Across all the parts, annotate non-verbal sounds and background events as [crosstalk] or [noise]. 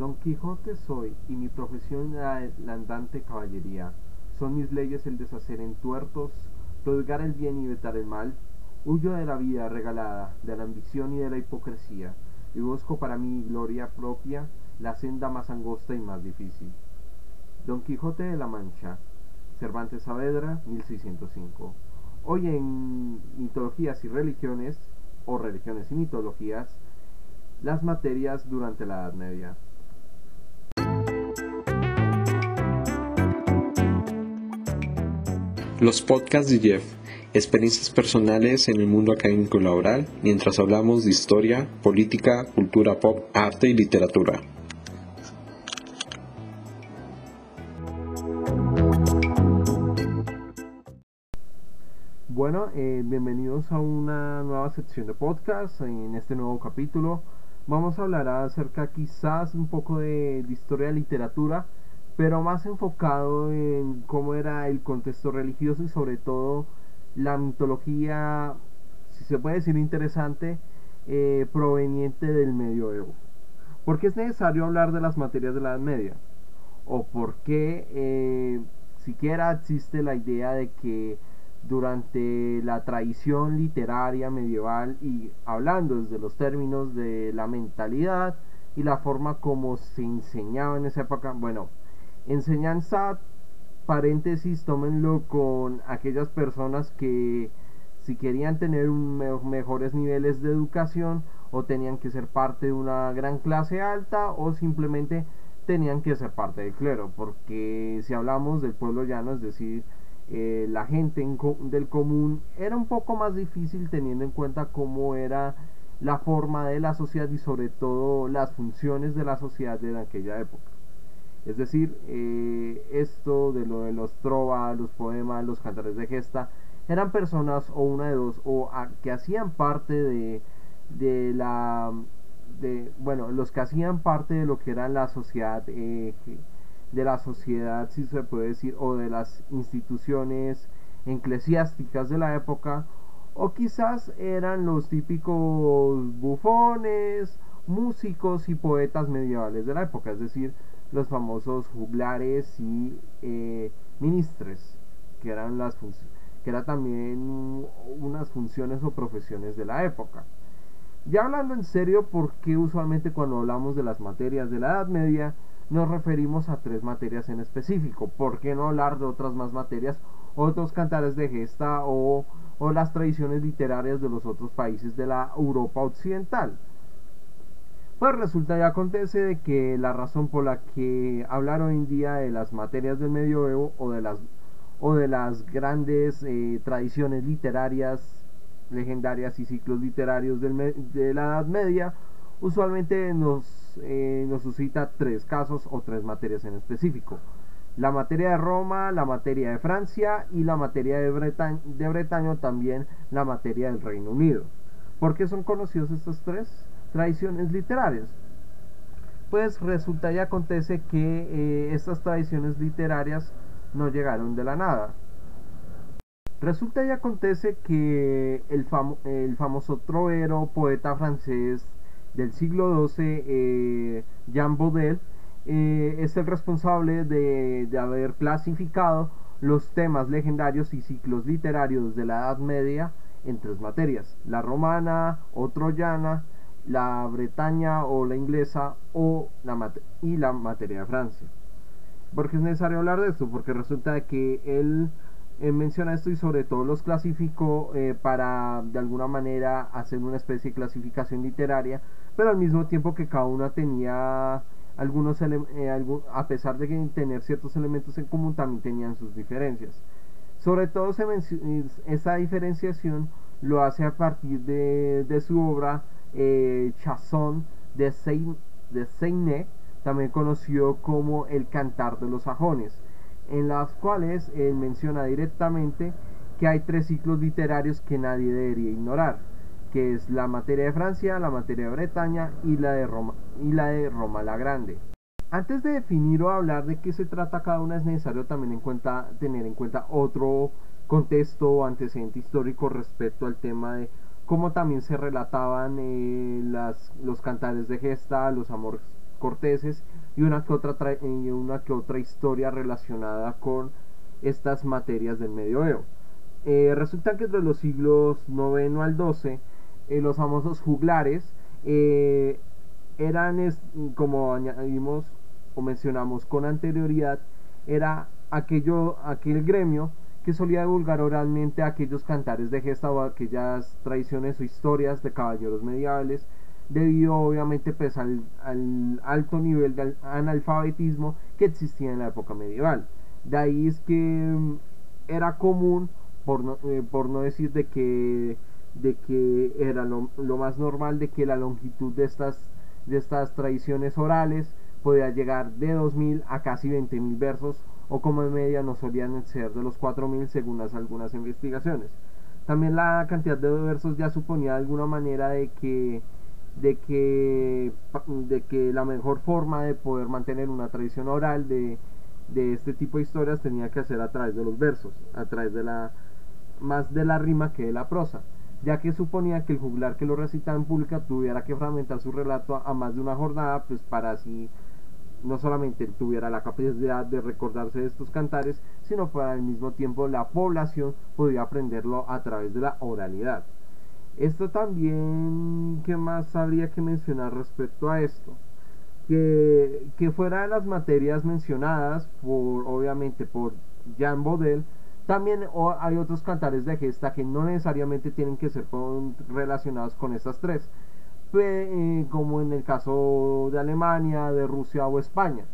Don Quijote soy, y mi profesión la, la andante caballería. Son mis leyes el deshacer en tuertos, prodigar el bien y vetar el mal. Huyo de la vida regalada, de la ambición y de la hipocresía, y busco para mi gloria propia la senda más angosta y más difícil. Don Quijote de la Mancha, Cervantes Saavedra, 1605. Hoy en Mitologías y Religiones, o Religiones y Mitologías, las materias durante la Edad Media. Los podcasts de Jeff, experiencias personales en el mundo académico y laboral, mientras hablamos de historia, política, cultura pop, arte y literatura. Bueno, eh, bienvenidos a una nueva sección de podcast. En este nuevo capítulo vamos a hablar acerca quizás un poco de, de historia de literatura pero más enfocado en cómo era el contexto religioso y sobre todo la mitología, si se puede decir interesante, eh, proveniente del medioevo. ¿Por qué es necesario hablar de las materias de la Edad Media? ¿O por qué eh, siquiera existe la idea de que durante la tradición literaria medieval y hablando desde los términos de la mentalidad y la forma como se enseñaba en esa época, bueno, Enseñanza, paréntesis, tómenlo con aquellas personas que si querían tener mejores niveles de educación o tenían que ser parte de una gran clase alta o simplemente tenían que ser parte del clero, porque si hablamos del pueblo llano, es decir, eh, la gente del común, era un poco más difícil teniendo en cuenta cómo era la forma de la sociedad y sobre todo las funciones de la sociedad de aquella época. Es decir, eh, esto de lo de los trovas, los poemas, los cantares de gesta, eran personas o una de dos, o que hacían parte de, de la, bueno, los que hacían parte de lo que era la sociedad, eh, de la sociedad, si se puede decir, o de las instituciones eclesiásticas de la época, o quizás eran los típicos bufones, músicos y poetas medievales de la época, es decir, los famosos juglares y eh, ministres, que eran las que era también unas funciones o profesiones de la época. Ya hablando en serio, ¿por qué usualmente cuando hablamos de las materias de la Edad Media nos referimos a tres materias en específico? ¿Por qué no hablar de otras más materias, otros cantares de gesta o, o las tradiciones literarias de los otros países de la Europa occidental? Pues resulta y acontece de que la razón por la que hablar hoy en día de las materias del medioevo o de las, o de las grandes eh, tradiciones literarias, legendarias y ciclos literarios de la Edad Media, usualmente nos, eh, nos suscita tres casos o tres materias en específico. La materia de Roma, la materia de Francia y la materia de, Bretaña, de también la materia del Reino Unido. ¿Por qué son conocidos estos tres? Tradiciones literarias. Pues resulta y acontece que eh, estas tradiciones literarias no llegaron de la nada. Resulta y acontece que el, el famoso trovero, poeta francés del siglo XII, eh, Jean Baudel, eh, es el responsable de, de, haber clasificado los temas legendarios y ciclos literarios de la Edad Media en tres materias, la romana o troyana, la Bretaña o la inglesa o la y la materia de Francia. porque es necesario hablar de esto? Porque resulta que él eh, menciona esto y sobre todo los clasificó eh, para de alguna manera hacer una especie de clasificación literaria, pero al mismo tiempo que cada una tenía algunos eh, a pesar de tener ciertos elementos en común también tenían sus diferencias. Sobre todo se esa diferenciación lo hace a partir de, de su obra eh, Chasson de, Seine, también conocido como el Cantar de los Sajones, en las cuales él menciona directamente que hay tres ciclos literarios que nadie debería ignorar, que es la materia de Francia, la materia de Bretaña y la de Roma, y la, de Roma la Grande. Antes de definir o hablar de qué se trata cada una es necesario también tener en cuenta otro contexto o antecedente histórico respecto al tema de cómo también se relataban eh, las, los cantares de gesta, los, amores, corteses y una que otra, una que otra historia relacionada con estas materias del medioevo. Eh, resulta que entre los siglos IX al XII, eh, los famosos juglares eran, como añadimos o mencionamos con anterioridad, era aquello, aquel gremio que solía divulgar oralmente aquellos cantares de gesta o aquellas tradiciones o historias de caballeros medievales, debido obviamente pues, al, alto nivel de analfabetismo que existía en la época medieval. De ahí es que mm, era común, por no, eh, por no decir de que, de que era lo, lo, más normal, de que la longitud de estas, de estas tradiciones orales podía llegar de 2.000 a casi 20.000 versos o como en media no solían ser de los 4.000 según algunas investigaciones. También la cantidad de versos ya suponía de alguna manera de que, de que, de que la mejor forma de poder mantener una tradición oral de, de este tipo de historias tenía que hacer a través de los versos, a través de la más de la rima que de la prosa, ya que suponía que el juglar que lo recitaba en pública tuviera que fragmentar su relato a más de una jornada, pues para así no solamente tuviera la capacidad de recordarse de estos cantares, sino para al mismo tiempo la población podía aprenderlo a través de la oralidad. Esto también, ¿qué más habría que mencionar respecto a esto? Que, que fuera de las materias mencionadas, por, obviamente por Jean Baudel, también hay otros cantares de gesta que no necesariamente tienen que ser relacionados con estas tres, como en el caso de Alemania, de Rusia o España.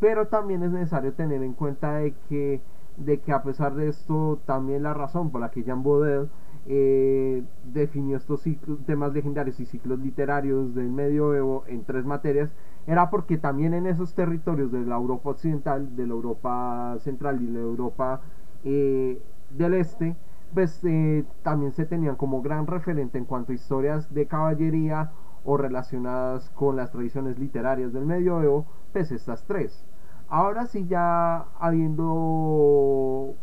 Pero también es necesario tener en cuenta de que, de que a pesar de esto, también la razón por la que Jean Baudel eh, definió estos temas legendarios y ciclos literarios del medioevo en tres materias era porque también en esos territorios de la Europa occidental, de la Europa central y la Europa eh, del este, pues eh, también se tenían como gran referente en cuanto a historias de caballería o relacionadas con las tradiciones literarias del medioevo, pues estas tres. Ahora sí ya habiendo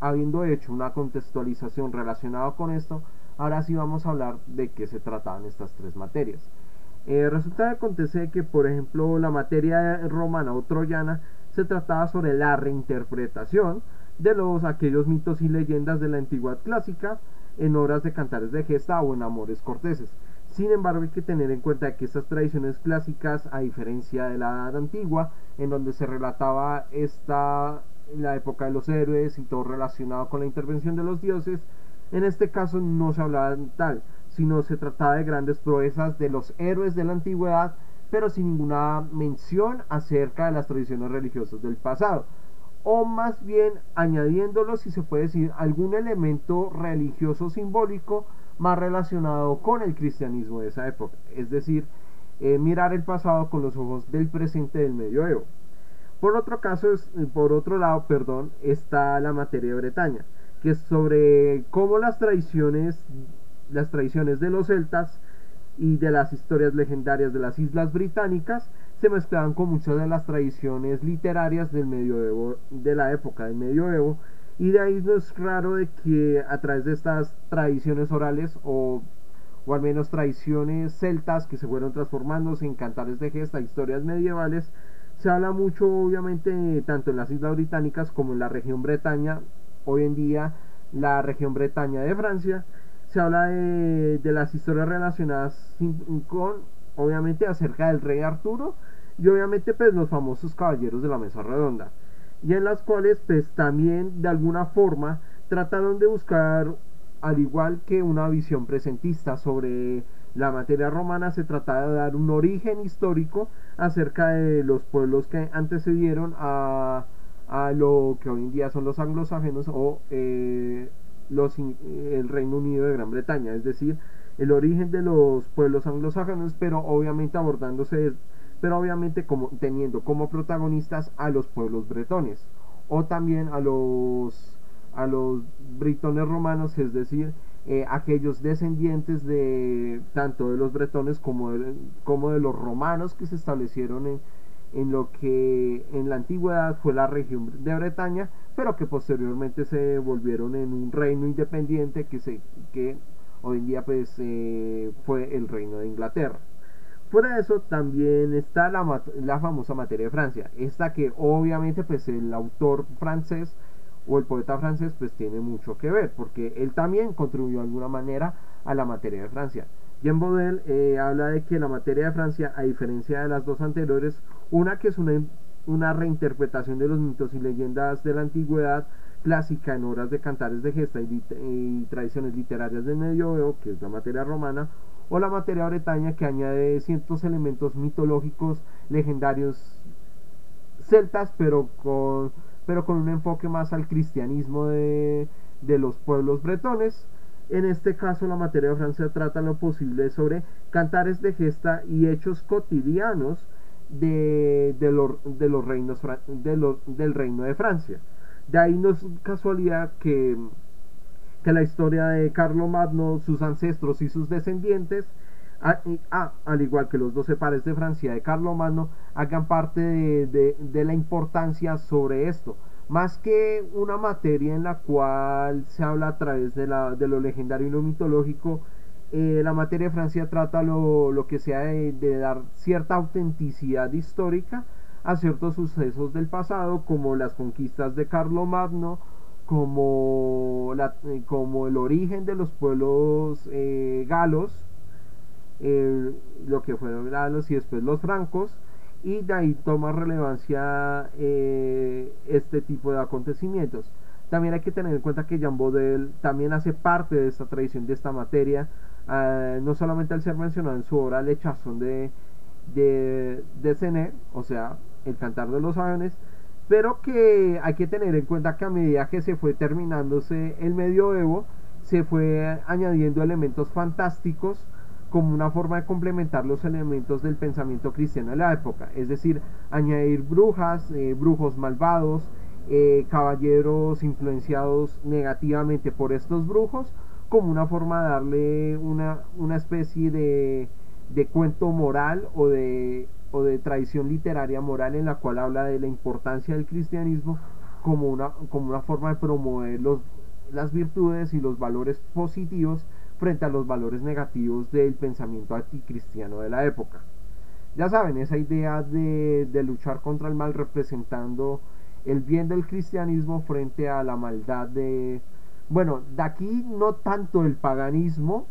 habiendo hecho una contextualización relacionada con esto, ahora sí vamos a hablar de qué se trataban estas tres materias. Eh, resulta que acontece que, por ejemplo, la materia romana o troyana se trataba sobre la reinterpretación de los aquellos mitos y leyendas de la antigüedad clásica en obras de cantares de gesta o en amores corteses. Sin embargo, hay que tener en cuenta que estas tradiciones clásicas, a diferencia de la edad antigua, en donde se relataba esta la época de los héroes y todo relacionado con la intervención de los dioses, en este caso no se hablaba tal, sino se trataba de grandes proezas de los héroes de la antigüedad, pero sin ninguna mención acerca de las tradiciones religiosas del pasado o más bien añadiéndolo, si se puede decir, algún elemento religioso simbólico más relacionado con el cristianismo de esa época, es decir, eh, mirar el pasado con los ojos del presente del medioevo. Por otro caso, por otro lado, perdón, está la materia de Bretaña, que es sobre cómo las tradiciones, las tradiciones de los celtas y de las historias legendarias de las islas británicas se mezclaban con muchas de las tradiciones literarias del medioevo, de la época del medioevo, y de ahí no es raro de que a través de estas tradiciones orales o, o al menos tradiciones celtas que se fueron transformándose en cantares de gesta, historias medievales, se habla mucho obviamente tanto en las islas británicas como en la región Bretaña, hoy en día la región Bretaña de Francia, se habla de, de las historias relacionadas con obviamente acerca del rey Arturo y obviamente pues los famosos caballeros de la mesa redonda y en las cuales pues también de alguna forma trataron de buscar al igual que una visión presentista sobre la materia romana se trataba de dar un origen histórico acerca de los pueblos que antecedieron a, a lo que hoy en día son los anglosajones o eh, los, el Reino Unido de Gran Bretaña, es decir, el origen de los pueblos anglosajones, pero obviamente abordándose, pero obviamente como, teniendo como protagonistas a los pueblos bretones o también a los a los britones romanos, es decir, eh, aquellos descendientes de tanto de los bretones como de, como de los romanos que se establecieron en, en lo que en la antigüedad fue la región de Bretaña, pero que posteriormente se volvieron en un reino independiente que se que hoy en día pues eh, fue el reino de Inglaterra. Fuera de eso, también está la, la famosa materia de Francia. Esta que obviamente pues el autor francés o el poeta francés pues tiene mucho que ver, porque él también contribuyó de alguna manera a la materia de Francia. Jean Baudel eh, habla de que la materia de Francia, a diferencia de las dos anteriores, una que es una, una reinterpretación de los mitos y leyendas de la antigüedad clásica en obras de cantares de gesta y, tradiciones literarias del medioevo, que es la materia romana, o la materia bretaña que añade ciertos elementos mitológicos legendarios celtas, pero con, pero con un enfoque más al cristianismo de, los pueblos bretones. En este caso, la materia de Francia trata lo posible sobre cantares de gesta y hechos cotidianos de, los reinos de del reino de Francia. De ahí no es casualidad que, que la historia de Carlo Magno, sus ancestros y sus descendientes, al igual que los doce pares de Francia de Carlo Magno, hagan parte de, de la importancia sobre esto. Más que una materia en la cual se habla a través de, la, de lo legendario y lo mitológico, eh, la materia de Francia trata lo, lo que sea de, dar cierta autenticidad histórica a ciertos sucesos del pasado, como las conquistas de Carlomagno, como, la, eh, como el origen de los pueblos eh, galos, lo que fueron galos y después los francos, y de ahí toma relevancia eh, este tipo de acontecimientos. También hay que tener en cuenta que Jean Baudel también hace parte de esta tradición, de esta materia, eh, no solamente al ser mencionado en su obra Le Chasson de, de, de o sea, el cantar de los aviones, pero que hay que tener en cuenta que a medida que se fue terminándose el medioevo, se fue añadiendo elementos fantásticos como una forma de complementar los elementos del pensamiento cristiano de la época, es decir, añadir brujas, eh, brujos malvados, eh, caballeros influenciados negativamente por estos brujos, como una forma de darle una, una especie de, de cuento moral o de, o de tradición literaria moral en la cual habla de la importancia del cristianismo como una, como una forma de promover los, las virtudes y los valores positivos frente a los valores negativos del pensamiento anticristiano de la época. Ya saben, esa idea de, luchar contra el mal representando el bien del cristianismo frente a la maldad de... Bueno, de aquí no tanto el paganismo,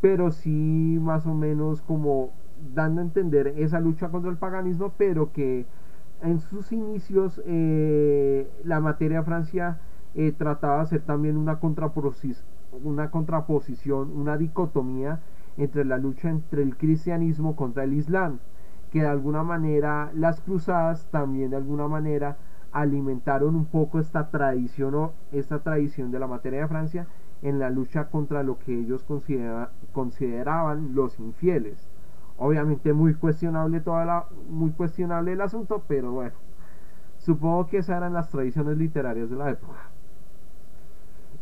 pero sí más o menos como dando a entender esa lucha contra el paganismo, pero que en sus inicios eh, la materia Francia eh, trataba de hacer también una una contraposición, una dicotomía entre la lucha entre el cristianismo contra el islam, que de alguna manera las cruzadas también de alguna manera alimentaron un poco esta tradición o esta tradición de la materia de Francia en la lucha contra lo que ellos consideraban los infieles. Obviamente muy cuestionable toda la, muy cuestionable el asunto, pero bueno, supongo que esas eran las tradiciones literarias de la época.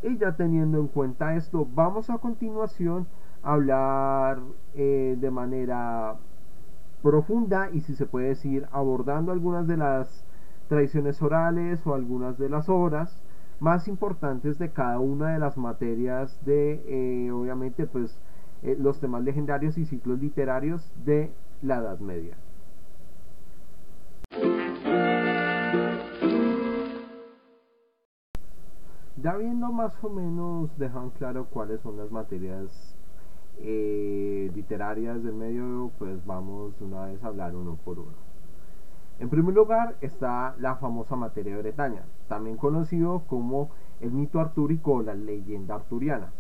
Y ya teniendo en cuenta esto, vamos a continuación a hablar eh, de manera profunda y si se puede decir abordando algunas de las tradiciones orales o algunas de las obras más importantes de cada una de las materias de eh, obviamente pues eh, los temas legendarios y ciclos literarios de la Edad Media. Ya viendo más o menos dejan claro cuáles son las materias eh, literarias del medio, pues vamos una vez a hablar uno por uno. En primer lugar está la famosa materia de Bretaña, también conocido como el mito artúrico o la leyenda arturiana.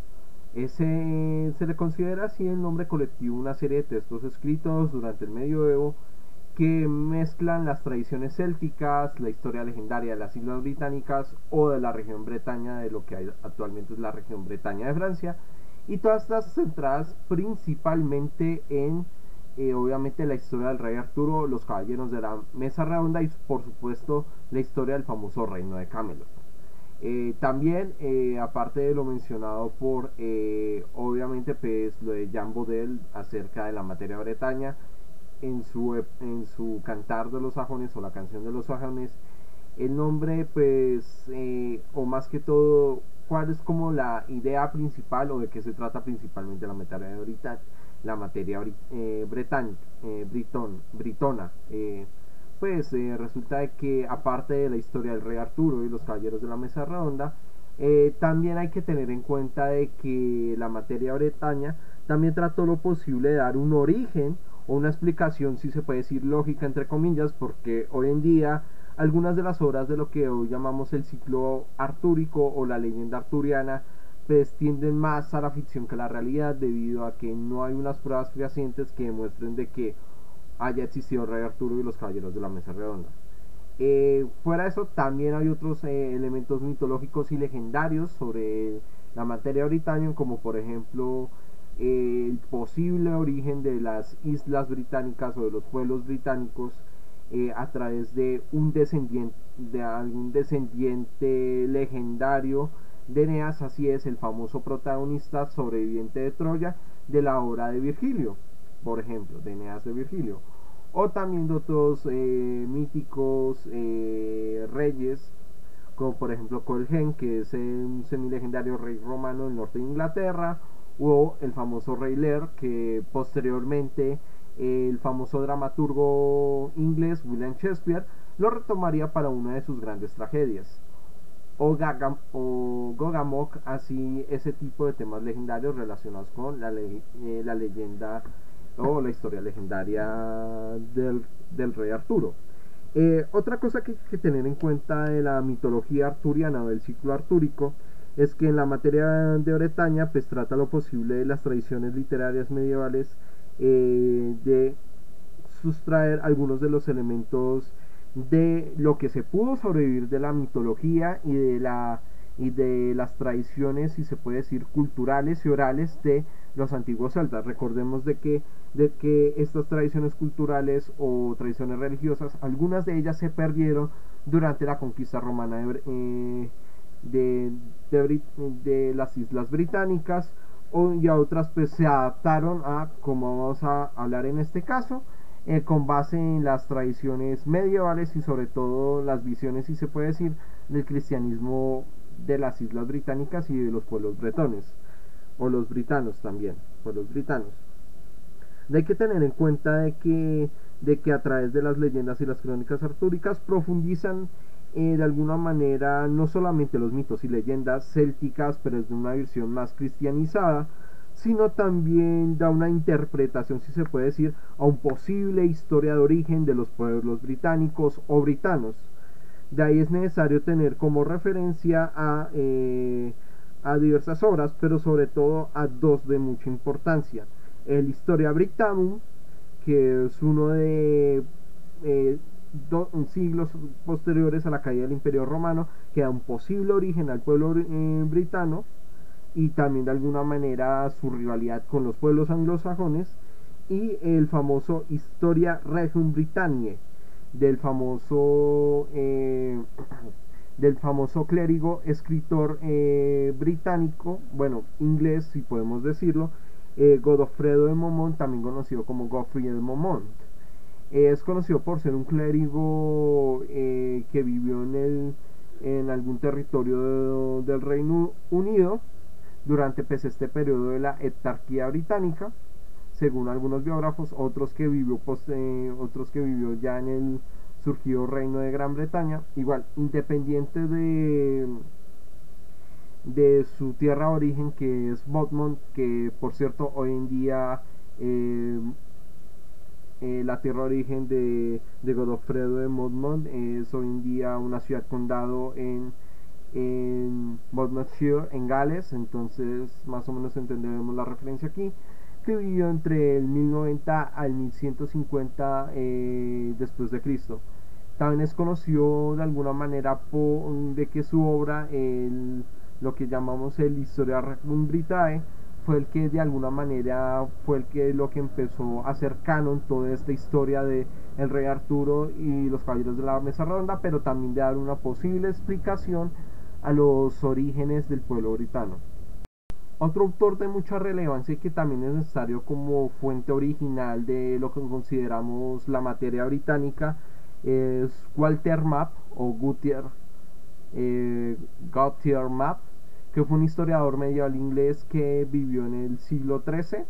Ese se le considera así el nombre colectivo una serie de textos escritos durante el medioevo que mezclan las tradiciones célticas, la historia legendaria de las Islas Británicas o de la región Bretaña, de lo que hay actualmente es la región Bretaña de Francia, y todas estas centradas principalmente en, eh, obviamente, la historia del rey Arturo, los caballeros de la mesa redonda y, por supuesto, la historia del famoso reino de Camelot. Eh, también, eh, aparte de lo mencionado por, obviamente, pues lo de Jean Baudel acerca de la materia Bretaña, en su, en su cantar de los sajones o la canción de los sajones, el nombre pues, eh, o más que todo, cuál es como la idea principal o de qué se trata principalmente la materia la materia eh, británica, eh, britona. Eh, pues resulta que aparte de la historia del rey Arturo y los caballeros de la mesa redonda, también hay que tener en cuenta de que la materia bretaña también trató lo posible de dar un origen o una explicación, si se puede decir lógica entre comillas, porque hoy en día algunas de las obras de lo que hoy llamamos el ciclo artúrico o la leyenda arturiana pues tienden más a la ficción que a la realidad debido a que no hay unas pruebas fehacientes que demuestren de que haya existido el rey Arturo y los caballeros de la mesa redonda. Eh, fuera de eso también hay otros eh, elementos mitológicos y legendarios sobre la materia británica como por ejemplo el posible origen de las islas británicas o de los pueblos británicos eh, a través de un descendiente de algún descendiente legendario de Eneas, así es el famoso protagonista sobreviviente de Troya de la obra de Virgilio, por ejemplo, de Eneas de Virgilio, o también de otros eh, míticos eh, reyes, como por ejemplo Colgen, que es un semilegendario rey romano del norte de Inglaterra, o el famoso rey Lear, que posteriormente el famoso dramaturgo inglés William Shakespeare lo retomaría para una de sus grandes tragedias. O, Gagam, o Gogamok, así ese tipo de temas legendarios relacionados con la, eh, la leyenda o la historia legendaria del, del rey Arturo. Eh, otra cosa que hay que tener en cuenta de la mitología arturiana o del ciclo artúrico es que en la materia de Bretaña pues trata lo posible de las tradiciones literarias medievales eh, de sustraer algunos de los elementos de lo que se pudo sobrevivir de la mitología y de la y de las tradiciones si se puede decir culturales y orales de los antiguos celtas. Recordemos de que de que estas tradiciones culturales o tradiciones religiosas algunas de ellas se perdieron durante la conquista romana de, eh, de las islas británicas y a otras pues se adaptaron a como vamos a hablar en este caso eh, con base en las tradiciones medievales y sobre todo las visiones si se puede decir del cristianismo de las islas británicas y de los pueblos bretones o los britanos también pueblos britanos hay que tener en cuenta de que de que a través de las leyendas y las crónicas artúricas profundizan eh, de alguna manera no solamente los mitos y leyendas célticas, pero es de una versión más cristianizada, sino también da una interpretación, si se puede decir, a un posible historia de origen de los pueblos británicos o britanos. De ahí es necesario tener como referencia a, eh, a diversas obras, pero sobre todo a dos de mucha importancia. El Historia Britanum, que es uno de eh, siglos posteriores a la caída del Imperio Romano, que da un posible origen al pueblo eh, britano y también de alguna manera su rivalidad con los pueblos anglosajones, y el famoso Historia Regum Britanniae, del famoso, eh, [clears throat] del famoso clérigo escritor eh, británico, bueno, inglés si podemos decirlo, Godofredo de Momont, también conocido como Godfrey de Momont. Es conocido por ser un clérigo eh, que vivió en, el, en algún territorio del Reino Unido durante pues, este periodo de la etarquía británica, según algunos biógrafos, otros que vivió, eh, otros que vivió ya en el surgido reino de Gran Bretaña, igual independiente de de su tierra de origen que es Botmont, que por cierto hoy en día eh, eh, la tierra de origen de, Godofredo de Monmouth es hoy en día una ciudad condado en, en en Gales, entonces más o menos entenderemos la referencia aquí, vivió entre el 1090 al 1150 eh, después de Cristo. También es conocido de alguna manera por, de que su obra, lo que llamamos el Historia Regum Britae, fue el que de alguna manera fue el que lo que empezó a hacer canon toda esta historia de el rey Arturo y los caballeros de la mesa redonda, pero también de dar una posible explicación a los orígenes del pueblo britano. Otro autor de mucha relevancia y que también es necesario como fuente original de lo que consideramos la materia británica es Walter Map o Gutier, eh, Gautier Map que fue un historiador medieval inglés que vivió en el siglo XIII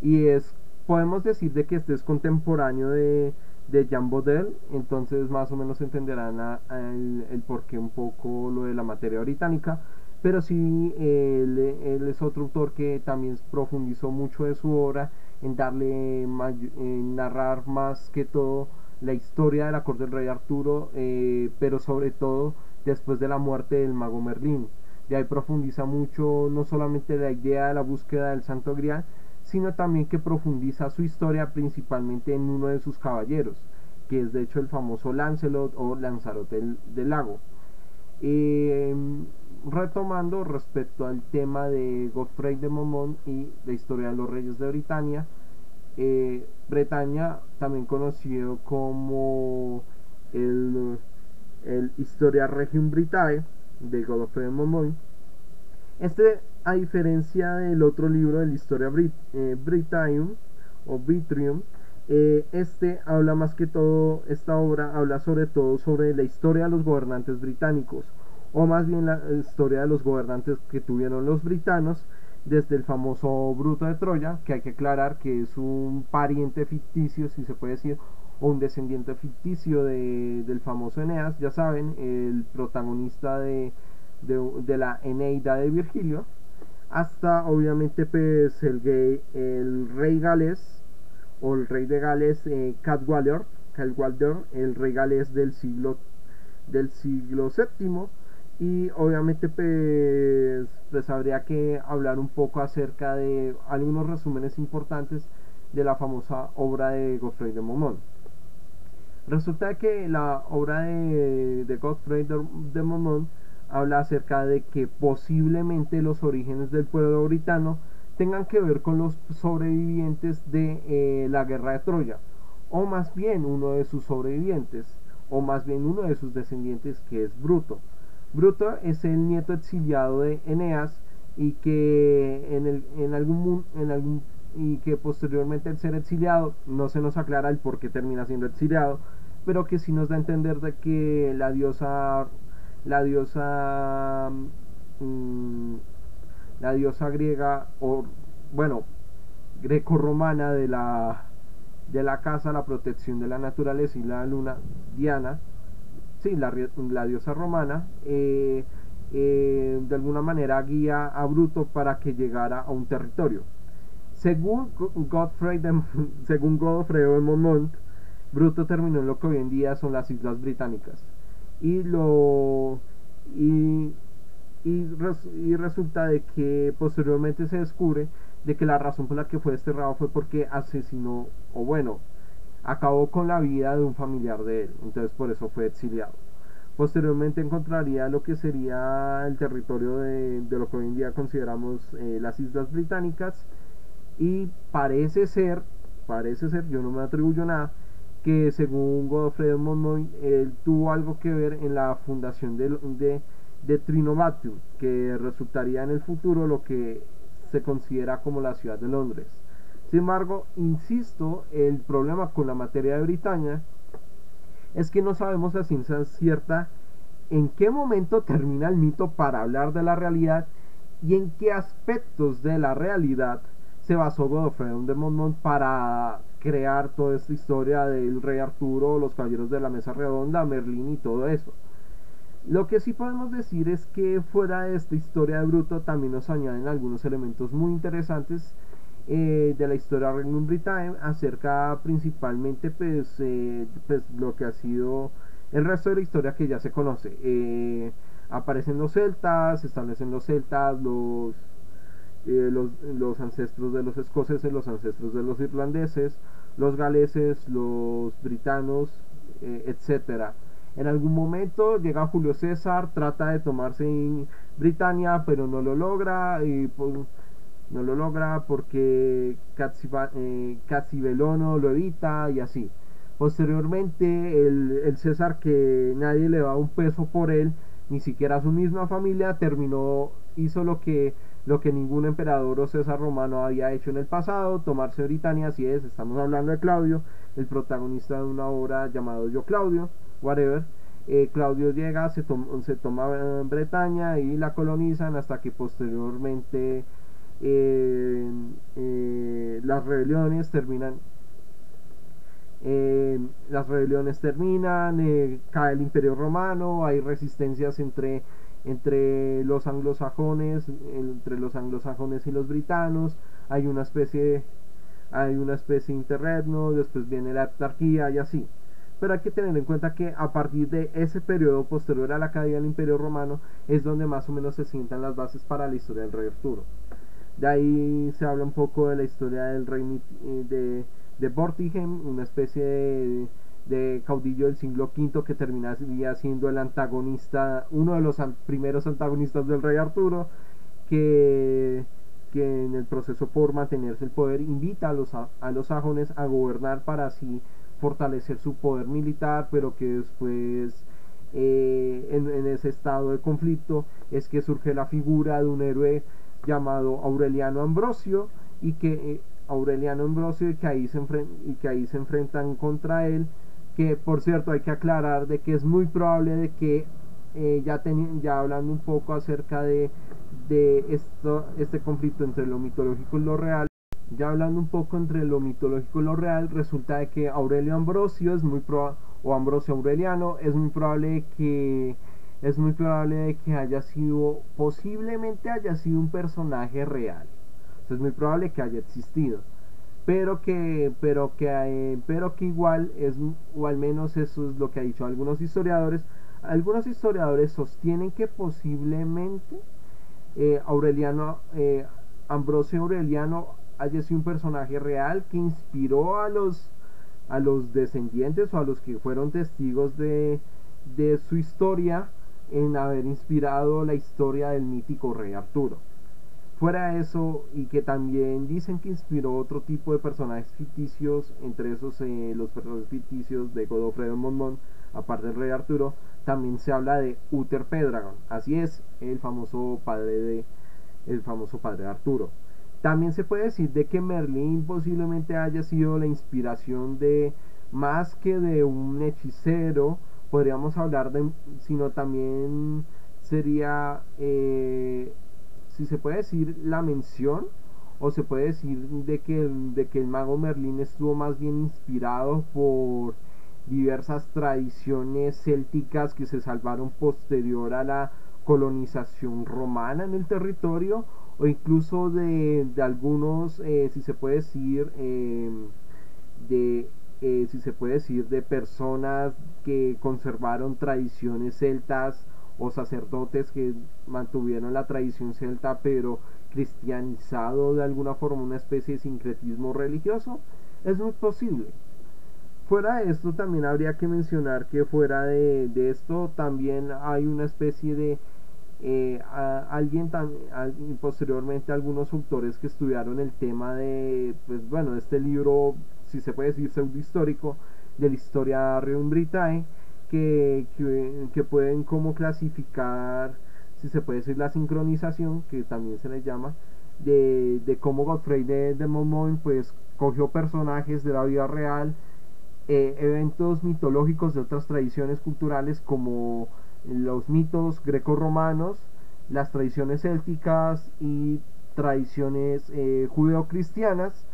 y es, podemos decir de que este es contemporáneo de, de Jean Baudel, entonces más o menos entenderán el, el porqué un poco lo de la materia británica, pero sí él, es otro autor que también profundizó mucho de su obra en darle en narrar más que todo la historia de la corte del rey Arturo eh, pero sobre todo después de la muerte del mago Merlín. De ahí profundiza mucho no solamente la idea de la búsqueda del santo grial sino también que profundiza su historia principalmente en uno de sus caballeros que es de hecho el famoso Lancelot o Lanzarote del, lago. Eh, retomando respecto al tema de Godfrey de Momont y la historia de los reyes de Britania, eh, Bretaña, también conocido como el, el Historia Regium Britae de Godfrey de Momont. Este, a diferencia del otro libro de la Historia Brit eh, o Vitrium, eh, este habla más que todo, esta obra habla sobre todo sobre la historia de los gobernantes británicos o más bien la historia de los gobernantes que tuvieron los britanos desde el famoso Bruto de Troya, que hay que aclarar que es un pariente ficticio, si se puede decir, o un descendiente ficticio de, del famoso Eneas, ya saben, el protagonista de, de, la Eneida de Virgilio, hasta obviamente pues el, el rey galés, o el rey de Gales, eh, el rey galés del siglo, del siglo VII, y obviamente pues, pues habría que hablar un poco acerca de algunos resúmenes importantes de la famosa obra de Godfrey de Momont. Resulta que la obra de, de de, Momont habla acerca de que posiblemente los orígenes del pueblo britano tengan que ver con los sobrevivientes de eh, la guerra de Troya, o más bien uno de sus sobrevivientes, o más bien uno de sus descendientes que es Bruto. Bruto es el nieto exiliado de Eneas y que en, el, en algún y que posteriormente al ser exiliado no se nos aclara el por qué termina siendo exiliado pero que sí nos da a entender de que la diosa la diosa mm, la diosa griega o bueno greco-romana de la de la casa la protección de la naturaleza y la luna Diana la, diosa romana, eh, eh, de alguna manera guía a Bruto para que llegara a un territorio. Según Godfrey de, [laughs] según Godfrey de Bruto terminó en lo que hoy en día son las Islas Británicas. Y lo y, y, resulta de que posteriormente se descubre de que la razón por la que fue desterrado fue porque asesinó, o bueno, acabó con la vida de un familiar de él, entonces por eso fue exiliado. Posteriormente encontraría lo que sería el territorio de, lo que hoy en día consideramos eh, las Islas Británicas y parece ser, parece ser, yo no me atribuyo nada, que según Godfrey Monmouth, él tuvo algo que ver en la fundación de, de, de que resultaría en el futuro lo que se considera como la ciudad de Londres. Sin embargo, insisto, el problema con la materia de Britaña es que no sabemos a ciencia cierta en qué momento termina el mito para hablar de la realidad y en qué aspectos de la realidad se basó Godofredo de Monmouth para crear toda esta historia del rey Arturo, los caballeros de la mesa redonda, Merlín y todo eso. Lo que sí podemos decir es que fuera de esta historia de Bruto también nos añaden algunos elementos muy interesantes eh, de la historia de Regnum Britae acerca principalmente pues, eh, pues, lo que ha sido el resto de la historia que ya se conoce. Eh, aparecen los celtas se establecen los celtas los, los, los ancestros de los escoceses los ancestros de los irlandeses los galeses los britanos etcétera. En algún momento llega Julio César trata de tomarse en Britania pero no lo logra y pues, no lo logra porque Catsibelono eh, lo evita y así. Posteriormente el, César que nadie le da un peso por él, ni siquiera su misma familia, terminó, hizo lo que, lo que ningún emperador o César romano había hecho en el pasado, tomarse Britania, así es, estamos hablando de Claudio, el protagonista de una obra llamado Yo Claudio, whatever. Eh, Claudio llega, se, se toma Bretaña y la colonizan hasta que posteriormente eh, las rebeliones terminan las rebeliones terminan, cae el imperio romano, hay resistencias entre, entre los anglosajones, entre los anglosajones y los britanos, hay una especie hay una especie de interregno, después viene la autarquía y así. Pero hay que tener en cuenta que a partir de ese periodo posterior a la caída del Imperio Romano es donde más o menos se sientan las bases para la historia del rey Arturo. De ahí se habla un poco de la historia del rey eh, de, de una especie de, caudillo del siglo V que terminaría siendo el antagonista, uno de los primeros antagonistas del rey Arturo, que que en el proceso por mantenerse el poder invita a los, a, los sajones a gobernar para así fortalecer su poder militar, pero que después eh, en, ese estado de conflicto es que surge la figura de un héroe llamado Aureliano Ambrosio y que eh, Aureliano Ambrosio y que ahí se y que ahí se enfrentan contra él que por cierto hay que aclarar de que es muy probable de que eh, ya, ya hablando un poco acerca de de esto, este conflicto entre lo mitológico y lo real. Ya hablando un poco entre lo mitológico y lo real, resulta de que Aurelio Ambrosio es muy o Ambrosio Aureliano es muy probable que es muy probable que haya sido posiblemente haya sido un personaje real. es muy probable que haya existido. Pero que pero que eh, pero que igual es o al menos eso es lo que ha dicho algunos historiadores. Algunos historiadores sostienen que posiblemente eh, Aureliano, eh, Ambrosio Aureliano haya sido un personaje real que inspiró a los, a los descendientes o a los que fueron testigos de, de su historia en haber inspirado la historia del mítico rey Arturo. Fuera eso, y que también dicen que inspiró otro tipo de personajes ficticios, entre esos eh, los personajes ficticios de Godofredo Monmont, aparte del rey Arturo, también se habla de Uther Pendragon, así es, el famoso padre de el famoso padre Arturo. También se puede decir de que Merlín posiblemente haya sido la inspiración de más que de un hechicero, podríamos hablar de, sino también sería, eh, si se puede decir, la mención, o se puede decir de que, de que el mago Merlín estuvo más bien inspirado por diversas tradiciones célticas que se salvaron posterior a la colonización romana en el territorio o incluso de, algunos, eh, si se puede decir, em, de, eh, si se puede decir, de personas que conservaron tradiciones celtas o sacerdotes que mantuvieron la tradición celta pero cristianizado de alguna forma una especie de sincretismo religioso, es muy posible. Fuera de esto también habría que mencionar que fuera de, esto también hay una especie de eh, alguien tan, posteriormente algunos autores que estudiaron el tema de pues bueno este libro si se puede decir pseudo histórico de la historia Reum Britae que, que, pueden como clasificar si se puede decir la sincronización que también se le llama de, de cómo Godfrey de, de pues cogió personajes de la vida real eh, eventos mitológicos de otras tradiciones culturales como los mitos greco-romanos, las tradiciones célticas y tradiciones eh, judeocristianas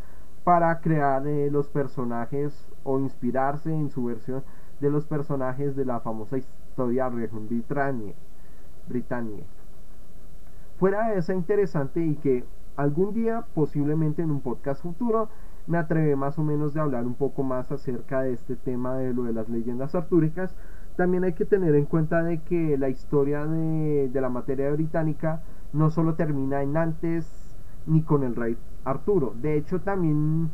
para crear eh, los personajes o inspirarse en su versión de los personajes de la famosa historia Regnum Britanniae. Britannia. Fuera de esa interesante y que algún día, posiblemente en un podcast futuro, me atrevé más o menos de hablar un poco más acerca de este tema de lo de las leyendas artúricas. También hay que tener en cuenta de que la historia de, la materia británica no solo termina en antes ni con el rey Arturo. De hecho, también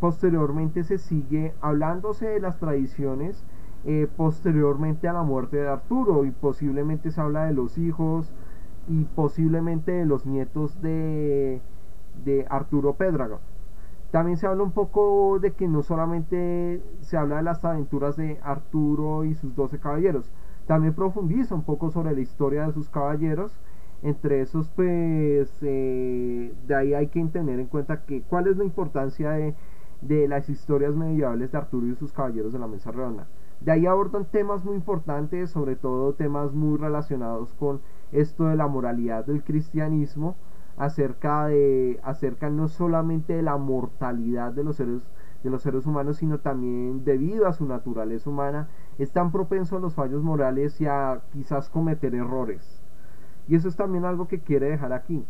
posteriormente se sigue hablándose de las tradiciones eh, posteriormente a la muerte de Arturo y posiblemente se habla de los hijos y posiblemente de los nietos de, de Arturo Pédrago. También se habla un poco de que no solamente se habla de las aventuras de Arturo y sus doce caballeros, también profundiza un poco sobre la historia de sus caballeros. Entre esos, pues, eh, de ahí hay que tener en cuenta que cuál es la importancia de, de las historias medievales de Arturo y sus caballeros de la mesa redonda. De ahí abordan temas muy importantes, sobre todo temas muy relacionados con esto de la moralidad del cristianismo, acerca de acerca no solamente de la mortalidad de los seres de los seres humanos, sino también debido a su naturaleza humana, es tan propenso a los fallos morales y a quizás cometer errores. Y eso es también algo que quiere dejar aquí.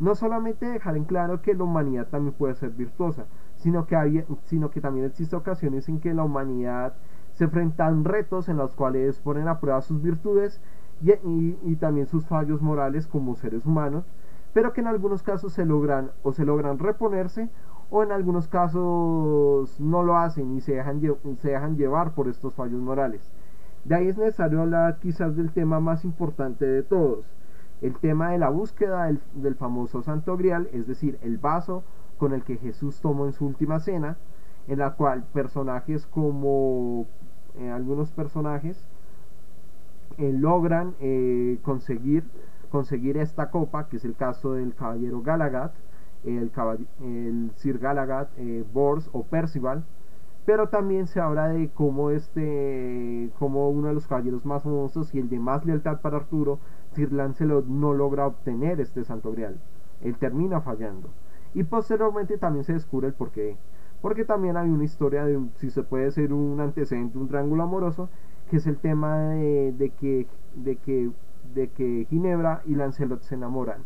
No solamente dejar en claro que la humanidad también puede ser virtuosa, sino que, también existen ocasiones en que la humanidad se enfrentan retos en los cuales ponen a prueba sus virtudes y, también sus fallos morales como seres humanos, pero que en algunos casos se logran o se logran reponerse o en algunos casos no lo hacen y se se dejan llevar por estos fallos morales. De ahí es necesario hablar quizás del tema más importante de todos, el tema de la búsqueda del, del famoso Santo Grial, es decir, el vaso con el que Jesús tomó en su última cena, en la cual personajes como eh, algunos personajes eh, logran eh, conseguir, conseguir esta copa, que es el caso del caballero Galagad, el, el Sir Galagad, Bors o Percival, pero también se habla de cómo este, como uno de los caballeros más famosos y el de más lealtad para Arturo, Sir Lancelot no logra obtener este santo grial. Él termina fallando. Y posteriormente también se descubre el porqué porque también hay una historia de, si se puede ser un antecedente, un triángulo amoroso, que es el tema de, que, de, que, de que Ginebra y Lancelot se enamoran.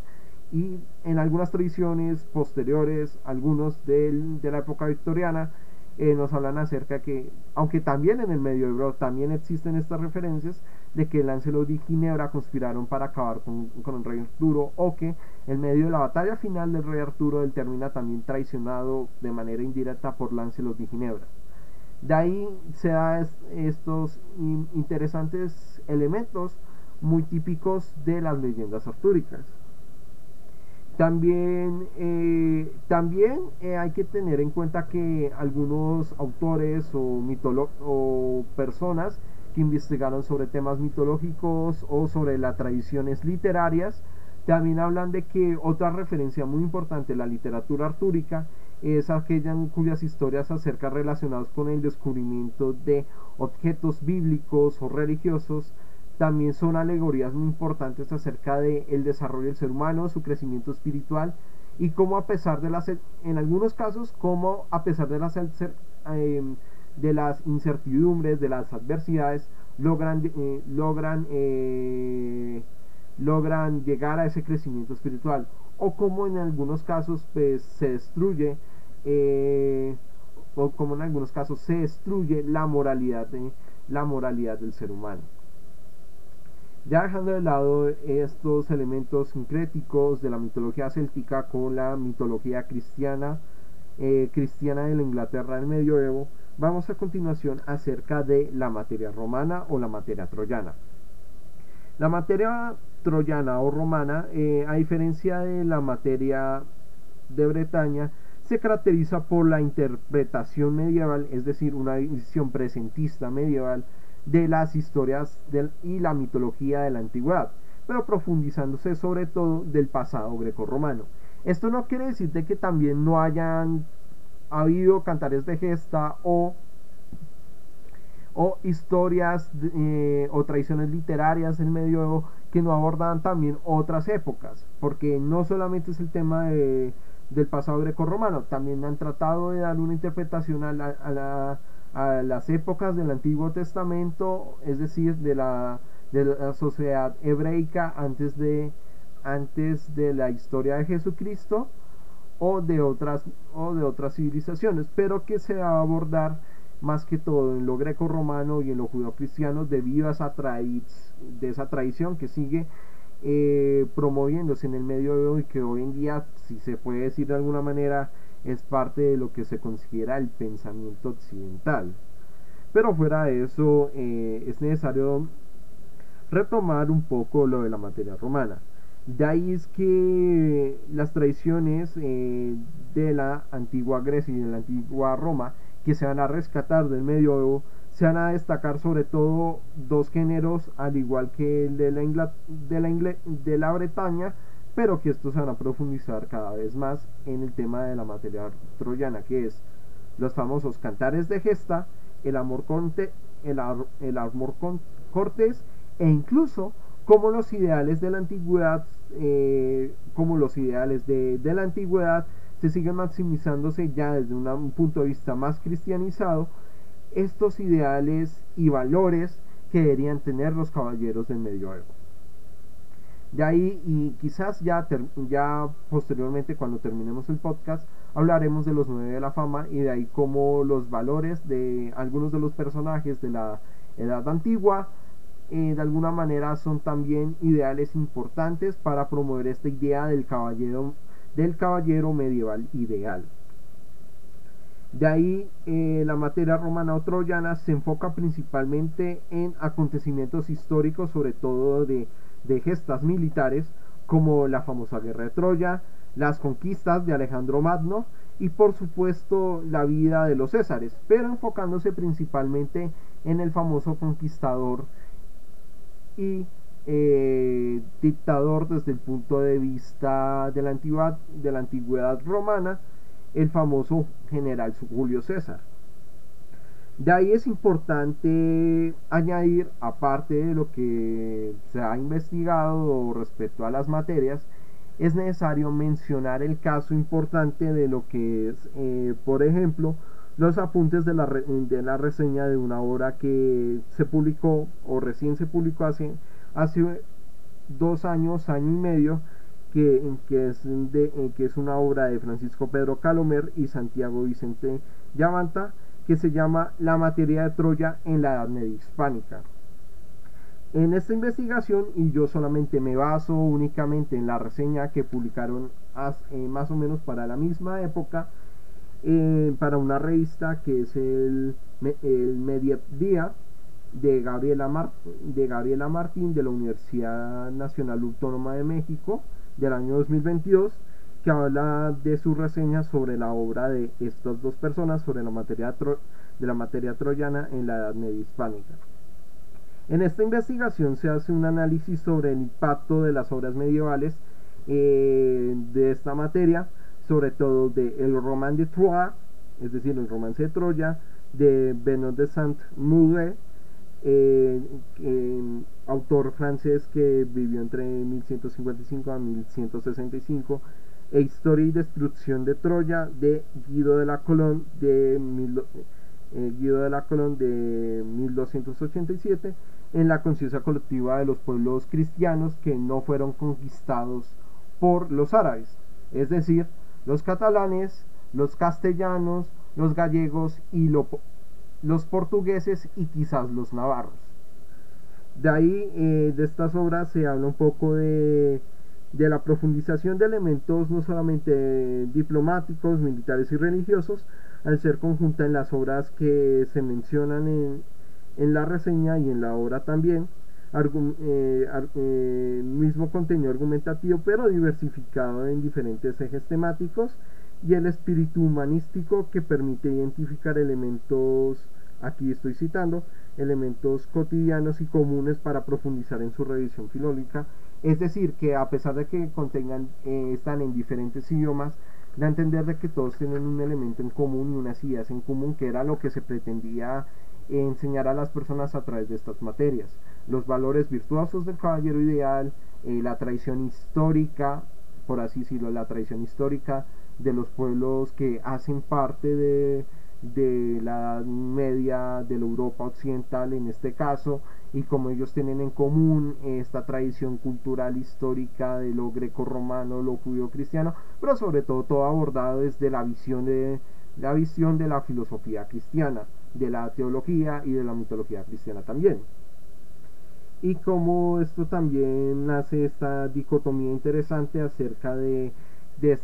Y en algunas tradiciones posteriores, algunos de la época victoriana, eh, nos hablan acerca que, aunque también en el medioevo también existen estas referencias de que Lancelot y Ginebra conspiraron para acabar con, con, el rey Arturo o que en medio de la batalla final del rey Arturo él termina también traicionado de manera indirecta por Lancelot y Ginebra. De ahí se dan estos interesantes elementos muy típicos de las leyendas artúricas. También, eh, también eh, hay que tener en cuenta que algunos autores o, o personas que investigaron sobre temas mitológicos o sobre las tradiciones literarias también hablan de que otra referencia muy importante de la literatura artúrica es aquella cuyas historias acerca relacionadas con el descubrimiento de objetos bíblicos o religiosos también son alegorías muy importantes acerca del el desarrollo del ser humano, su crecimiento espiritual y cómo a pesar de las, en algunos casos, cómo a pesar de las, em, de las incertidumbres, de las adversidades, logran, eh, logran, eh, logran llegar a ese crecimiento espiritual. O como en algunos casos pues, se destruye, eh, o como en algunos casos se destruye la moralidad, de, la moralidad del ser humano. Ya dejando de lado estos elementos sincréticos de la mitología céltica con la mitología cristiana, eh, cristiana de la Inglaterra del medioevo, vamos a continuación acerca de la materia romana o la materia troyana. La materia troyana o romana, eh, a diferencia de la materia de Bretaña, se caracteriza por la interpretación medieval, es decir, una visión presentista medieval de las historias y la mitología de la antigüedad, pero profundizándose sobre todo del pasado greco-romano. Esto no quiere decir que también no hayan habido cantares de gesta o, o historias eh, o tradiciones literarias del medioevo que no abordan también otras épocas, porque no solamente es el tema del pasado greco-romano, también han tratado de dar una interpretación a la las épocas del Antiguo Testamento, es decir, de la, de la sociedad hebreica antes de, antes de la historia de Jesucristo o de otras, o de otras civilizaciones, pero que se va a abordar más que todo en lo greco-romano y en lo judío-cristiano debido a esa, de esa tradición que sigue eh, promoviéndose en el medio y que hoy en día, si se puede decir de alguna manera, es parte de lo que se considera el pensamiento occidental. Pero fuera de eso, eh, es necesario retomar un poco lo de la materia romana. De ahí es que las tradiciones eh, de la antigua Grecia y de la antigua Roma, que se van a rescatar del medioevo, se van a destacar sobre todo dos géneros, al igual que el de la, de la, de la Bretaña, pero que estos se van a profundizar cada vez más en el tema de la materia troyana, que es los famosos cantares de gesta, el amor, conte, el, amor cortés e incluso cómo los ideales de la antigüedad eh, como los ideales de, la antigüedad se siguen maximizándose ya desde un punto de vista más cristianizado estos ideales y valores que deberían tener los caballeros del medioevo. De ahí, y quizás ya, ya posteriormente, cuando terminemos el podcast, hablaremos de los nueve de la fama y de ahí cómo los valores de algunos de los personajes de la edad antigua eh, de alguna manera son también ideales importantes para promover esta idea del caballero, del caballero medieval ideal. De ahí eh, la materia romana o troyana se enfoca principalmente en acontecimientos históricos, sobre todo de, de gestas militares, como la famosa guerra de Troya, las conquistas de Alejandro Magno y por supuesto la vida de los Césares, pero enfocándose principalmente en el famoso conquistador y eh, dictador desde el punto de vista de la, antigüedad, de la antigüedad romana, el famoso general Julio César. De ahí es importante añadir, aparte de lo que se ha investigado respecto a las materias, es necesario mencionar el caso importante de lo que es, eh, por ejemplo, los apuntes de la, de la reseña de una obra que se publicó o recién se publicó hace, hace dos años, año y medio, que, que, es de, eh, que es una obra de Francisco Pedro Calomer y Santiago Vicente Llavanta, que se llama La materia de Troya en la Edad Media Hispánica. En esta investigación, y yo solamente me baso únicamente en la reseña que publicaron eh, más o menos para la misma época, eh, para una revista que es el, el Día de Gabriela, de Gabriela Martín de la Universidad Nacional Autónoma de México del año 2022 que habla de su reseña sobre la obra de estas dos personas sobre la materia de la materia troyana en la Edad Media Hispánica. En esta investigación se hace un análisis sobre el impacto de las obras medievales eh, de esta materia, sobre todo de El Roman de Troyes, es decir, el romance de Troya, de Benoît de Saint-Muret, eh, autor francés que vivió entre 1155 a 1165, e Historia y Destrucción de Troya de Guido de la Colón de, eh, Guido de la Colón de 1287 en la conciencia colectiva de los pueblos cristianos que no fueron conquistados por los árabes, es decir, los catalanes, los castellanos, los gallegos y los portugueses y quizás los navarros. De ahí, eh, de estas obras se habla un poco de, de la profundización de elementos no solamente diplomáticos, militares y religiosos, al ser conjunta en las obras que se mencionan en, en la reseña y en la obra también, eh, eh, mismo contenido argumentativo, pero diversificado en diferentes ejes temáticos, y el espíritu humanístico que permite identificar elementos, aquí estoy citando, elementos cotidianos y comunes para profundizar en su revisión filológica. Es decir, que a pesar de que contengan, eh, están en diferentes idiomas, da entender de que todos tienen un elemento en común y unas ideas en común, que era lo que se pretendía enseñar a las personas a través de estas materias. Los valores virtuosos del caballero ideal, eh, la tradición histórica, por así decirlo, la tradición histórica de los pueblos que hacen parte de, de la Edad Media, de la Europa Occidental en este caso, y como ellos tienen en común esta tradición cultural histórica de lo greco-romano, lo judío-cristiano, pero sobre todo todo abordado desde la visión de la visión de la filosofía cristiana de la teología y de la mitología cristiana también. Y como esto también hace esta dicotomía interesante acerca de, de,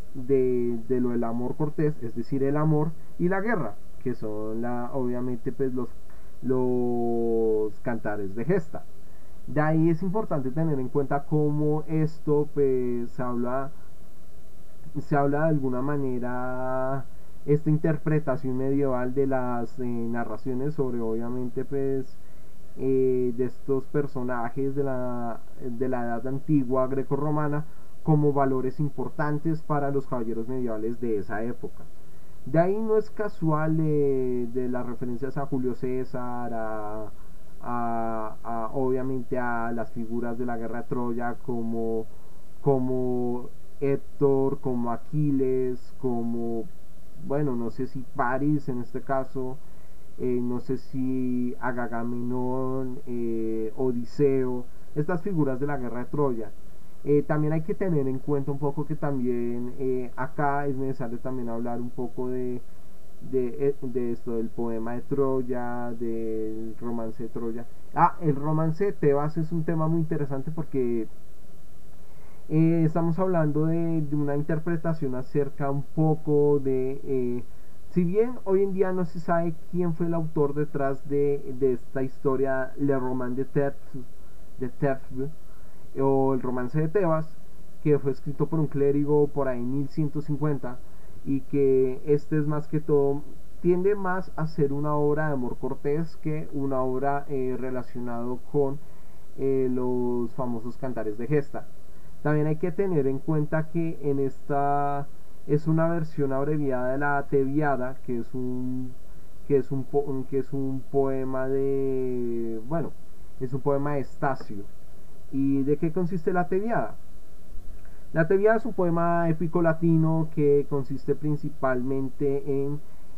lo del amor cortés, es decir, el amor y la guerra, que son la, obviamente pues los, los cantares de gesta. De ahí es importante tener en cuenta cómo esto pues se habla, se habla de alguna manera esta interpretación medieval de las eh, narraciones sobre obviamente pues eh, de estos personajes de la, de la edad antigua greco-romana como valores importantes para los caballeros medievales de esa época. De ahí no es casual eh, de las referencias a Julio César, a, a, obviamente a las figuras de la guerra de Troya como como Héctor, como Aquiles, como, bueno, no sé si París en este caso, eh, no sé si Agagamenón, eh, Odiseo, estas figuras de la guerra de Troya. Eh, también hay que tener en cuenta un poco que también acá es necesario también hablar un poco de, de, de, esto, del poema de Troya, del romance de Troya. Ah, el romance de Tebas es un tema muy interesante porque estamos hablando de, de, una interpretación acerca un poco de si bien hoy en día no se sabe quién fue el autor detrás de, esta historia, Le Roman de Thèbes, o el romance de Tebas, que fue escrito por un clérigo por ahí en 1150, y que este es más que todo, tiende más a ser una obra de amor cortés que una obra eh, relacionado con eh, los famosos cantares de gesta. También hay que tener en cuenta que en esta es una versión abreviada de la Teviada, que es un que es un que es un poema de bueno, es un poema de Estacio. ¿Y de qué consiste la Teviada? La Teviada es un poema épico latino que consiste principalmente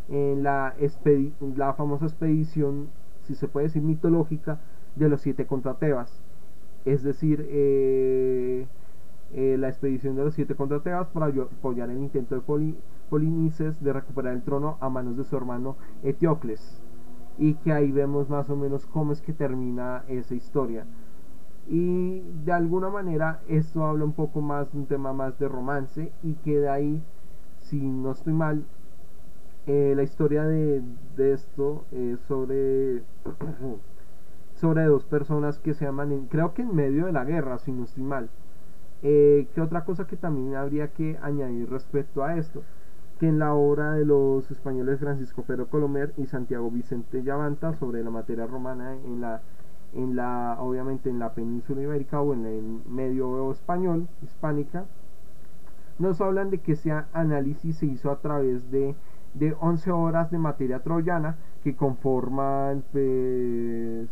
en, la famosa expedición, si se puede decir mitológica, de los siete contra Tebas. Es decir, eh, eh, la expedición de los siete contra Tebas para apoyar el intento de Polinices de recuperar el trono a manos de su hermano Etiocles. Y que ahí vemos más o menos cómo es que termina esa historia. Y de alguna manera esto habla un poco más de un tema más de romance y que de ahí, si no estoy mal, eh, la historia de, esto es sobre, [clears throat] sobre dos personas que se llaman, creo que en medio de la guerra, si no estoy mal eh, ¿Qué otra cosa que también habría que añadir respecto a esto? Que en la obra de los españoles Francisco Pedro Colomer y Santiago Vicente Llavanta sobre la materia romana en la, en la obviamente en la península ibérica o en el medio español, hispánica, nos hablan de que ese análisis se hizo a través de, de 11 horas de materia troyana que conforman pues,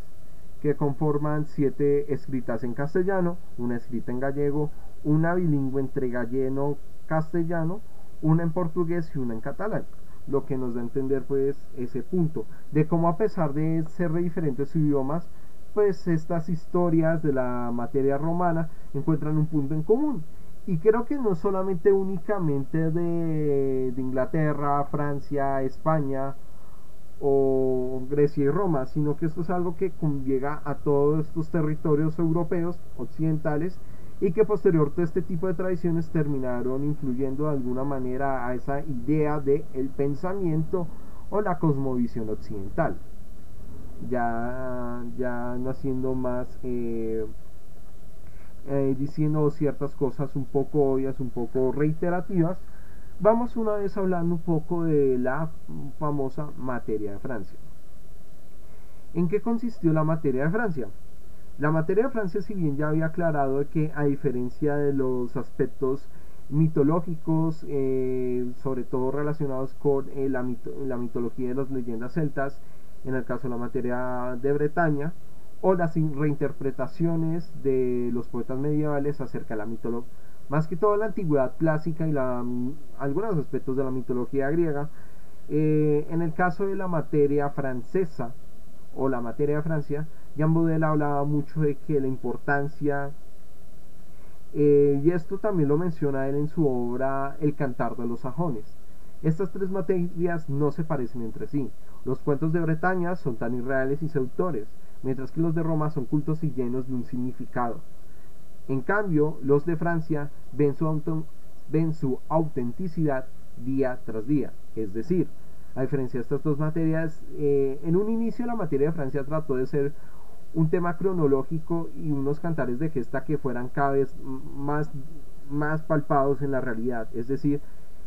que conforman siete escritas en castellano, una escrita en gallego, una bilingüe entre gallego castellano, una en portugués y una en catalán. Lo que nos da a entender pues ese punto de cómo a pesar de ser de diferentes idiomas, pues estas historias de la materia romana encuentran un punto en común. Y creo que no solamente únicamente de, Inglaterra, Francia, España o Grecia y Roma, sino que esto es algo que llega a todos estos territorios europeos occidentales y que posterior a este tipo de tradiciones terminaron influyendo de alguna manera a esa idea de el pensamiento o la cosmovisión occidental ya ya no haciendo más eh, eh, diciendo ciertas cosas un poco obvias un poco reiterativas Vamos una vez hablando un poco de la famosa materia de Francia. ¿En qué consistió la materia de Francia? La materia de Francia, si bien ya había aclarado que a diferencia de los aspectos mitológicos, eh, sobre todo relacionados con la, la, mitología de las leyendas celtas, en el caso de la materia de Bretaña, o las reinterpretaciones de los poetas medievales acerca de la mitología más que todo la antigüedad clásica y algunos aspectos de la mitología griega. Eh, en el caso de la materia francesa o la materia de Francia, Jean Baudel hablaba mucho de que la importancia, eh, y esto también lo menciona él en su obra El cantar de los sajones. Estas tres materias no se parecen entre sí. Los cuentos de Bretaña son tan irreales y seductores, mientras que los de Roma son cultos y llenos de un significado. En cambio, los de Francia ven su, autenticidad día tras día. Es decir, a diferencia de estas dos materias, eh, en un inicio la materia de Francia trató de ser un tema cronológico y unos cantares de gesta que fueran cada vez más, más palpados en la realidad. Es decir,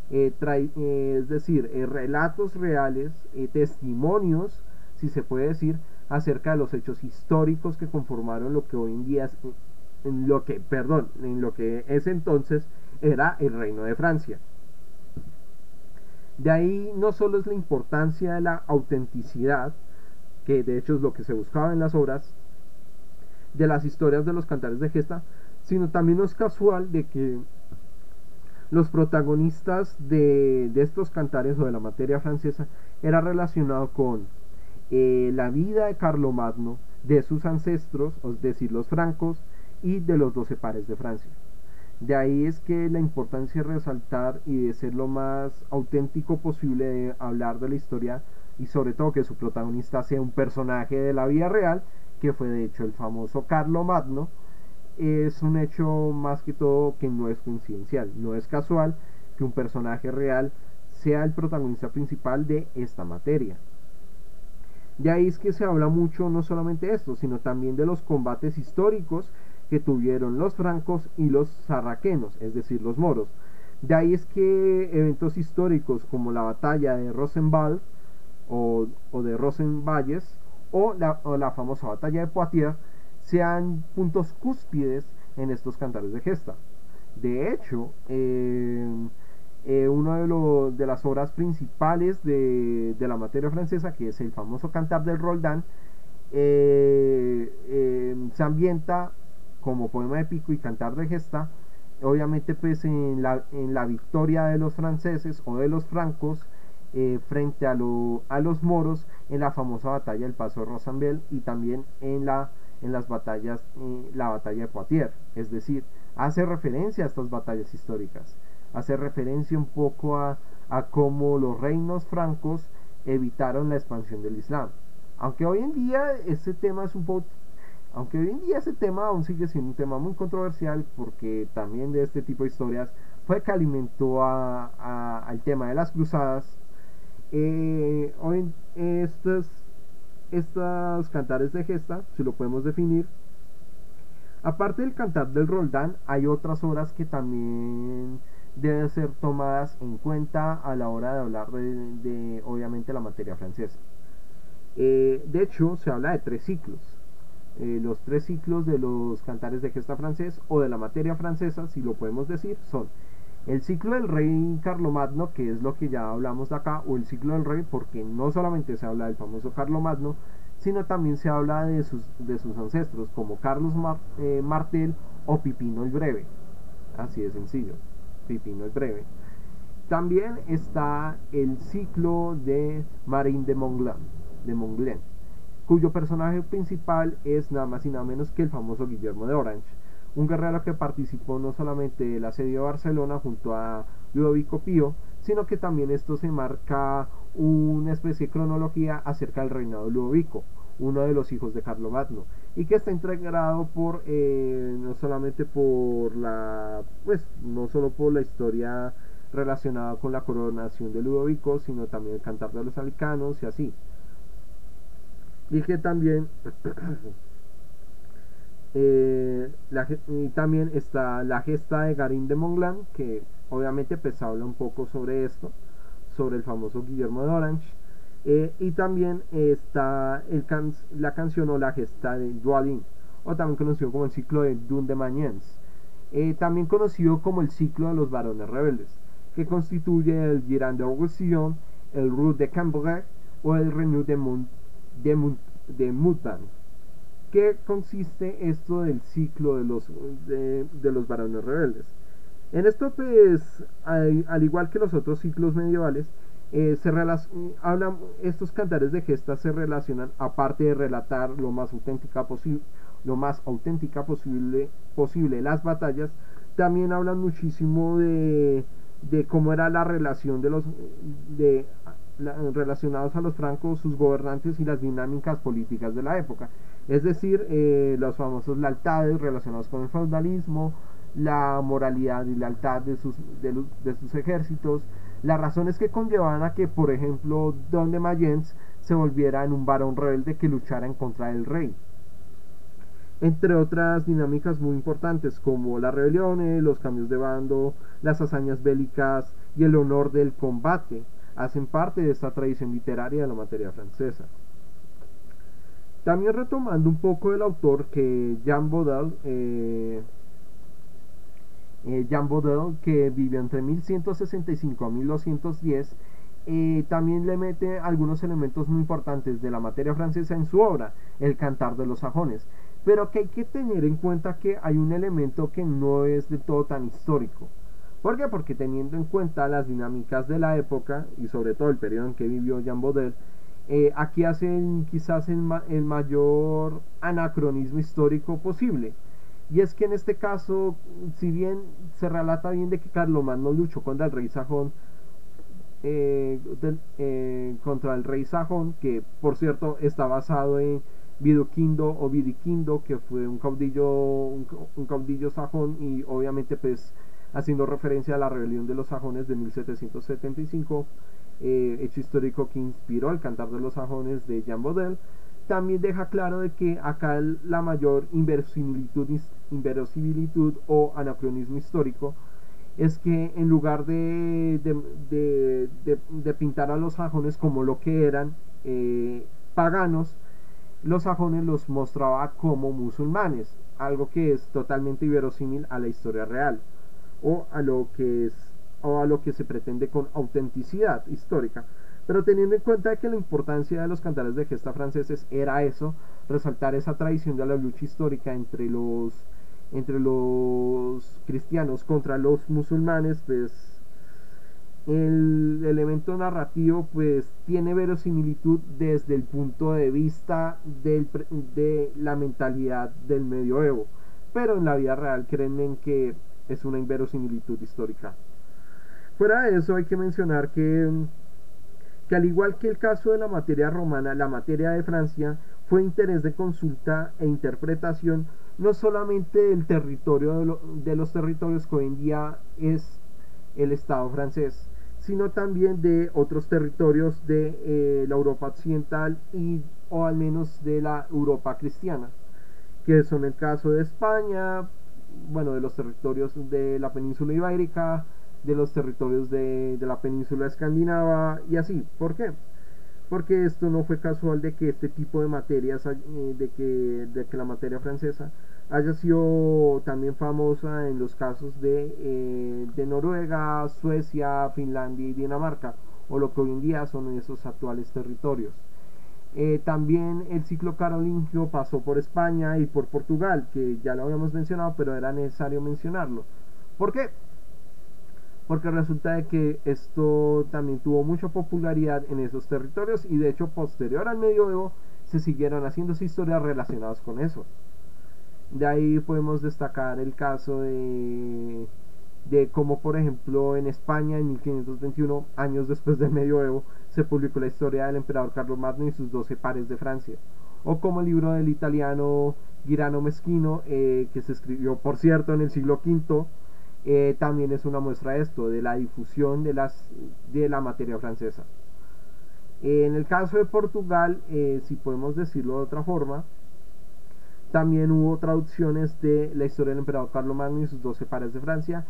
eh, eh, es decir relatos reales, testimonios, si se puede decir, acerca de los hechos históricos que conformaron lo que hoy en día es en lo que, perdón, en lo que es entonces era el reino de Francia. De ahí no solo es la importancia de la autenticidad, que de hecho es lo que se buscaba en las obras, de las historias de los cantares de gesta, sino también no es casual de que los protagonistas de, estos cantares o de la materia francesa era relacionado con eh, la vida de Carlomagno, de sus ancestros, es decir, los francos, y de los doce pares de Francia. De ahí es que la importancia de resaltar y de ser lo más auténtico posible de hablar de la historia y sobre todo que su protagonista sea un personaje de la vida real, que fue de hecho el famoso Carlo Magno, es un hecho más que todo que no es coincidencial, no es casual que un personaje real sea el protagonista principal de esta materia. De ahí es que se habla mucho no solamente de esto, sino también de los combates históricos que tuvieron los francos y los sarraquenos, es decir, los moros. De ahí es que eventos históricos como la batalla de Rosenwald o, de Rosenvalles o la famosa batalla de Poitiers sean puntos cúspides en estos cantares de gesta. De hecho, eh, eh, una de, de, las obras principales de, la materia francesa, que es el famoso Cantar del Roldán, eh, se ambienta como poema épico y cantar de gesta, obviamente pues en la, en la victoria de los franceses o de los francos frente a, a los moros en la famosa batalla del Paso de Rosanbel y también en la en las batallas, la batalla de Poitiers, es decir, hace referencia a estas batallas históricas, hace referencia un poco a, a cómo los reinos francos evitaron la expansión del Islam. Aunque hoy en día ese tema es un poco aunque hoy en día ese tema aún sigue siendo un tema muy controversial porque también de este tipo de historias fue que alimentó a, al tema de las cruzadas. Eh, hoy estas estas cantares de gesta, si lo podemos definir. Aparte del cantar del Roldán, hay otras obras que también deben ser tomadas en cuenta a la hora de hablar de, obviamente, la materia francesa. Eh, de hecho, se habla de tres ciclos. Eh, los tres ciclos de los cantares de gesta francés o de la materia francesa, si lo podemos decir, son el ciclo del rey Carlomagno, que es lo que ya hablamos de acá, o el ciclo del rey, porque no solamente se habla del famoso Carlomagno, sino también se habla de sus, de sus ancestros, como Carlos eh, Martel o Pipino el Breve. Así de sencillo, Pipino el Breve. También está el ciclo de Marine de Montglen, de Montglen, cuyo personaje principal es nada más y nada menos que el famoso Guillermo de Orange un guerrero que participó no solamente del asedio de Barcelona junto a Ludovico Pío, sino que también esto se marca una especie de cronología acerca del reinado de Ludovico, uno de los hijos de Carlomagno, y que está integrado por eh, no solamente por la, pues no solo por la historia relacionada con la coronación de Ludovico, sino también el cantar de los alicanos y así. Y que también [clears throat] Eh, y también está la gesta de Garín de Montglan, que obviamente pues habla un poco sobre esto, sobre el famoso Guillermo de Orange. Eh, y también está la canción o la gesta de Dualin, o también conocido como el ciclo de Dun de Magnens, eh, también conocido como el ciclo de los varones rebeldes, que constituye el Girand de Roussillon, el Route de Cambrai o el Renew de, Mont de qué consiste esto del ciclo de los, de, los varones rebeldes? En esto, pues, al, igual que los otros ciclos medievales, eh, se hablan, estos cantares de gestas se relacionan, aparte de relatar lo más auténtica lo más auténtica posible, posible las batallas, también hablan muchísimo de, de cómo era la relación de los de relacionados a los francos, sus gobernantes y las dinámicas políticas de la época. Es decir, eh, los famosos lealtades relacionados con el feudalismo, la moralidad y lealtad de sus, de, sus ejércitos, las razones que conllevaban a que, por ejemplo, Don de Mayence se volviera en un varón rebelde que luchara en contra del rey. Entre otras dinámicas muy importantes como las rebeliones, los cambios de bando, las hazañas bélicas y el honor del combate, hacen parte de esta tradición literaria de la materia francesa. También retomando un poco el autor que Jean Baudel, eh, eh, Jean que vive entre 1165 a 1210, eh, también le mete algunos elementos muy importantes de la materia francesa en su obra, El Cantar de los Sajones. pero que hay que tener en cuenta que hay un elemento que no es de todo tan histórico. ¿Por qué? Porque teniendo en cuenta las dinámicas de la época y sobre todo el periodo en que vivió Jean Baudel, eh, aquí hacen quizás el, el, mayor anacronismo histórico posible. Y es que en este caso, si bien se relata bien de que Carlomagno luchó contra el rey sajón, eh, eh, contra el rey sajón, que por cierto está basado en Viduquindo o Vidiquindo, que fue un caudillo, un caudillo sajón y obviamente pues haciendo referencia a la rebelión de los sajones de 1775, eh, hecho histórico que inspiró el cantar de los sajones de Jean Baudel, también deja claro de que acá la mayor inverosimilitud, o anacronismo histórico es que en lugar de, de, pintar a los sajones como lo que eran eh, paganos, los sajones los mostraba como musulmanes, algo que es totalmente inverosímil a la historia real o a lo que es o a lo que se pretende con autenticidad histórica. Pero teniendo en cuenta que la importancia de los cantares de gesta franceses era eso, resaltar esa tradición de la lucha histórica entre los entre los cristianos contra los musulmanes, pues el elemento narrativo pues tiene verosimilitud desde el punto de vista del, de la mentalidad del medioevo. Pero en la vida real créanme que es una inverosimilitud histórica. Fuera de eso hay que mencionar que, que al igual que el caso de la materia romana, la materia de Francia fue interés de consulta e interpretación no solamente del territorio de, los territorios que hoy en día es el Estado francés, sino también de otros territorios de eh, la Europa occidental y o al menos de la Europa cristiana, que son el caso de España, bueno, de los territorios de la península ibérica, de los territorios de, la península escandinava y así. ¿Por qué? Porque esto no fue casual de que este tipo de materias, eh, de, que, de que la materia francesa haya sido también famosa en los casos de, eh, de Noruega, Suecia, Finlandia y Dinamarca, o lo que hoy en día son esos actuales territorios. Eh, también el ciclo carolingio pasó por España y por Portugal, que ya lo habíamos mencionado, pero era necesario mencionarlo. ¿Por qué? Porque resulta de que esto también tuvo mucha popularidad en esos territorios y de hecho posterior al medioevo se siguieron haciendo historias relacionadas con eso. De ahí podemos destacar el caso de, de cómo por ejemplo en España en 1521, años después del medioevo, se publicó la historia del emperador Carlos Magno y sus doce pares de Francia. O como el libro del italiano Girano Meschino, eh, que se escribió, por cierto, en el siglo V, eh, también es una muestra de esto, de la difusión de, las, de la materia francesa. En el caso de Portugal, eh, si podemos decirlo de otra forma, también hubo traducciones de la historia del emperador Carlos Magno y sus doce pares de Francia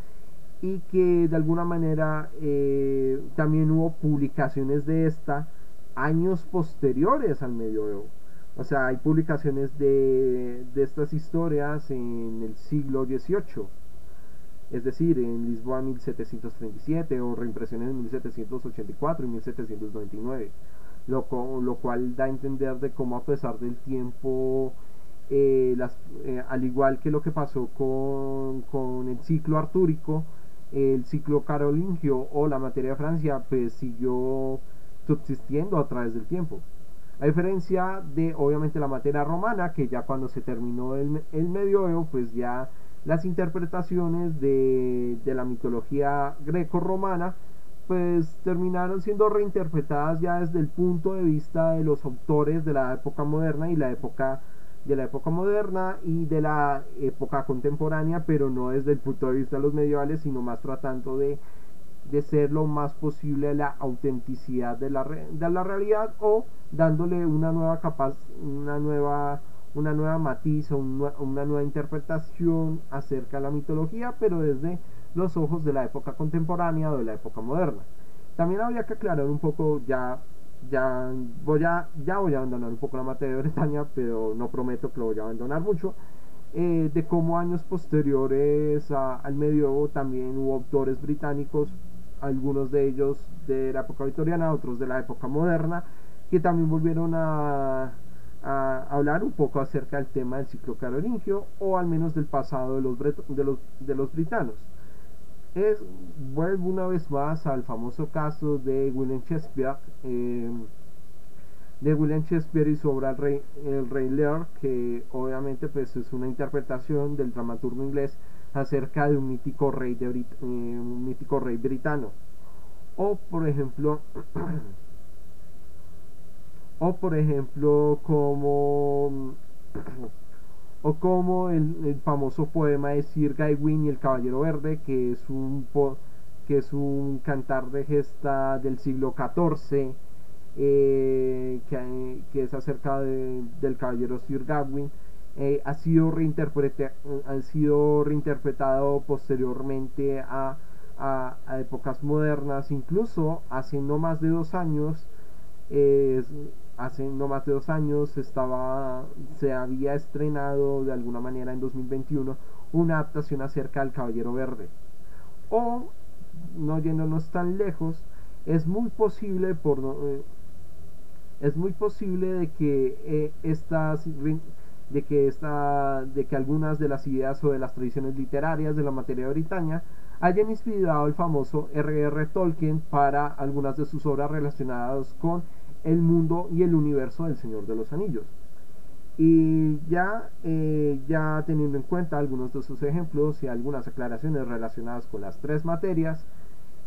y que de alguna manera eh, también hubo publicaciones de esta años posteriores al medioevo. O sea, hay publicaciones de, de estas historias en el siglo XVIII, es decir, en Lisboa 1737 o reimpresiones en 1784 y 1799, lo, lo cual da a entender de cómo a pesar del tiempo eh, las, eh, al igual que lo que pasó con, con el ciclo artúrico, el ciclo carolingio o la materia de Francia pues siguió subsistiendo a través del tiempo. A diferencia de obviamente la materia romana, que ya cuando se terminó el, el medioevo, pues ya las interpretaciones de, de la mitología greco-romana pues terminaron siendo reinterpretadas ya desde el punto de vista de los autores de la época moderna y la época de la época moderna y de la época contemporánea, pero no desde el punto de vista de los medievales, sino más tratando de, de ser lo más posible la autenticidad de la, de la realidad o dándole una nueva capaz, una nueva una nueva matiz o una nueva interpretación acerca de la mitología, pero desde los ojos de la época contemporánea o de la época moderna. También habría que aclarar un poco ya ya voy a ya voy a abandonar un poco la materia de Bretaña pero no prometo que lo voy a abandonar mucho eh, de cómo años posteriores al medioevo también hubo autores británicos algunos de ellos de la época victoriana otros de la época moderna que también volvieron a, hablar un poco acerca del tema del ciclo carolingio o al menos del pasado de los, de los, de los britanos. Es, vuelvo una vez más al famoso caso de William Shakespeare, eh, de William Shakespeare y su obra El Rey, el Rey Lear, que obviamente pues, es una interpretación del dramaturgo inglés acerca de un mítico rey, de, eh, un mítico rey britano. O por ejemplo, [clears throat] o por ejemplo como o como el, famoso poema de Sir Gawain y el Caballero Verde que es un que es un cantar de gesta del siglo XIV eh, que, es acerca del caballero Sir Gawain eh, ha, sido ha sido reinterpretado posteriormente a, a, épocas modernas. Incluso hace no más de dos años hace no más de dos años estaba, se había estrenado de alguna manera en 2021 una adaptación acerca del Caballero Verde. O, no yéndonos tan lejos, es muy posible por eh, es muy posible de que eh, estas de que esta, de que algunas de las ideas o de las tradiciones literarias de la materia británica hayan inspirado el famoso R.R. Tolkien para algunas de sus obras relacionadas con el mundo y el universo del Señor de los Anillos. Y ya, eh, ya teniendo en cuenta algunos de sus ejemplos y algunas aclaraciones relacionadas con las tres materias,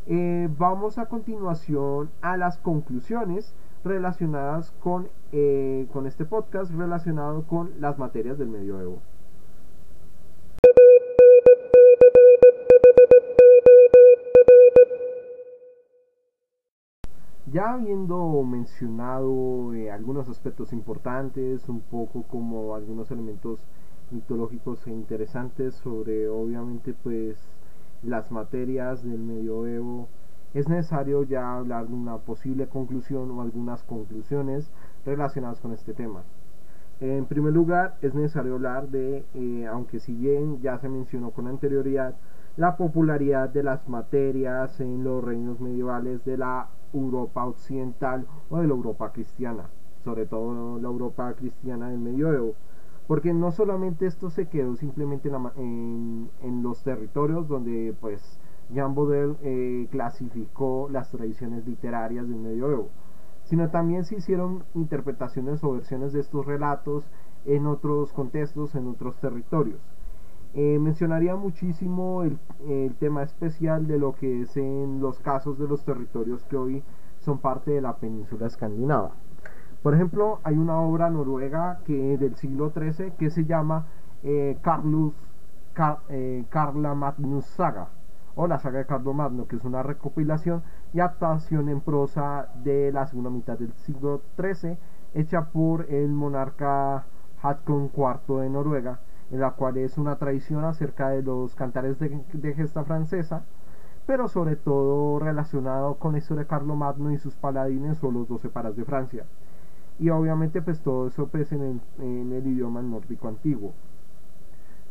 eh, vamos a continuación a las conclusiones relacionadas con, eh, con este podcast relacionado con las materias del medioevo. Ya habiendo mencionado eh, algunos aspectos importantes, un poco como algunos elementos mitológicos e interesantes sobre obviamente pues las materias del medioevo, es necesario ya hablar de una posible conclusión o algunas conclusiones relacionadas con este tema. En primer lugar, es necesario hablar de, eh, aunque si bien ya se mencionó con anterioridad, la popularidad de las materias en los reinos medievales de la Europa occidental o de la Europa cristiana, sobre todo la Europa cristiana del medioevo. Porque no solamente esto se quedó simplemente en, los territorios donde pues Jean Baudel eh, clasificó las tradiciones literarias del medioevo, sino también se hicieron interpretaciones o versiones de estos relatos en otros contextos, en otros territorios. Eh, mencionaría muchísimo el, tema especial de lo que es en los casos de los territorios que hoy son parte de la península escandinava. Por ejemplo, hay una obra noruega que del siglo XIII que se llama eh, eh, Carla Magnus Saga o la saga de Carlo Magno, que es una recopilación y adaptación en prosa de la segunda mitad del siglo XIII, hecha por el monarca Haakon IV de Noruega en la cual es una tradición acerca de los cantares de, gesta francesa, pero sobre todo relacionado con la historia de Carlo Magno y sus paladines o los doce paras de Francia. Y obviamente pues todo eso pues en el, en el idioma nórdico antiguo.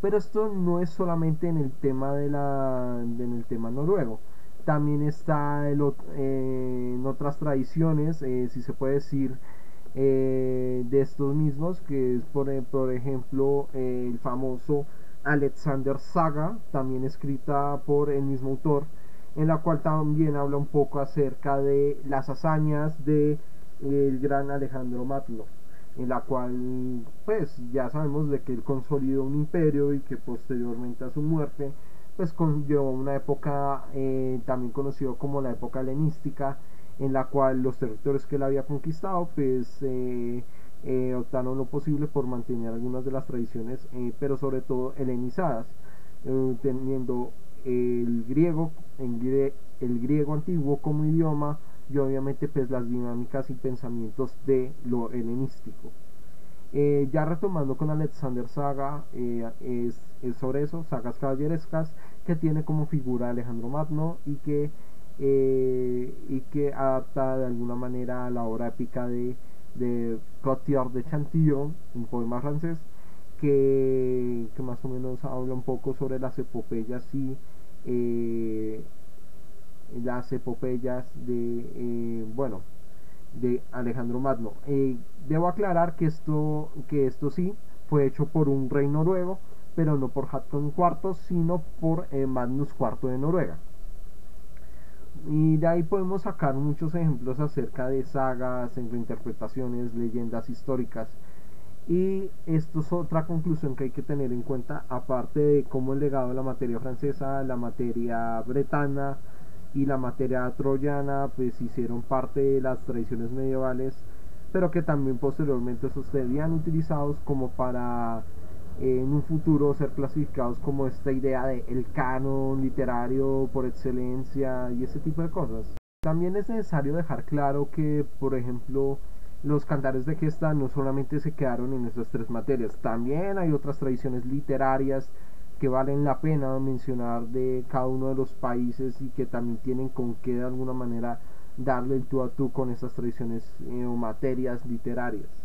Pero esto no es solamente en el tema de la en el tema noruego. También está eh, en otras tradiciones, eh, si se puede decir, eh, de estos mismos, que es por, eh, por ejemplo el famoso Alexander Saga, también escrita por el mismo autor, en la cual también habla un poco acerca de las hazañas de el gran Alejandro Magno, en la cual pues ya sabemos de que él consolidó un imperio y que posteriormente a su muerte pues conllevó una época eh, también conocido como la época helenística en la cual los territorios que él había conquistado pues eh, eh, optaron lo posible por mantener algunas de las tradiciones eh, pero sobre todo helenizadas teniendo el griego el griego antiguo como idioma y obviamente pues las dinámicas y pensamientos de lo helenístico. Ya retomando con Alexander Saga es, es, sobre eso sagas caballerescas que tiene como figura Alejandro Magno y que eh, y que adapta de alguna manera a la obra épica de, de Cotillard de Chantillon, un poema francés, que, que, más o menos habla un poco sobre las epopeyas y eh, las epopeyas de, eh, bueno, de Alejandro Magno. Eh, debo aclarar que esto, que esto sí fue hecho por un rey noruego, pero no por Haakon IV, sino por Magnus IV de Noruega. Y de ahí podemos sacar muchos ejemplos acerca de sagas, reinterpretaciones, leyendas históricas. Y esto es otra conclusión que hay que tener en cuenta, aparte de cómo el legado de la materia francesa, la materia bretana, y la materia troyana pues hicieron parte de las tradiciones medievales pero que también posteriormente serían utilizados como para en un futuro ser clasificados como esta idea de el canon literario por excelencia y ese tipo de cosas. También es necesario dejar claro que, por ejemplo, los cantares de gesta no solamente se quedaron en esas tres materias, también hay otras tradiciones literarias que valen la pena mencionar de cada uno de los países y que también tienen con qué de alguna manera darle el tú a tú con esas tradiciones eh, o materias literarias.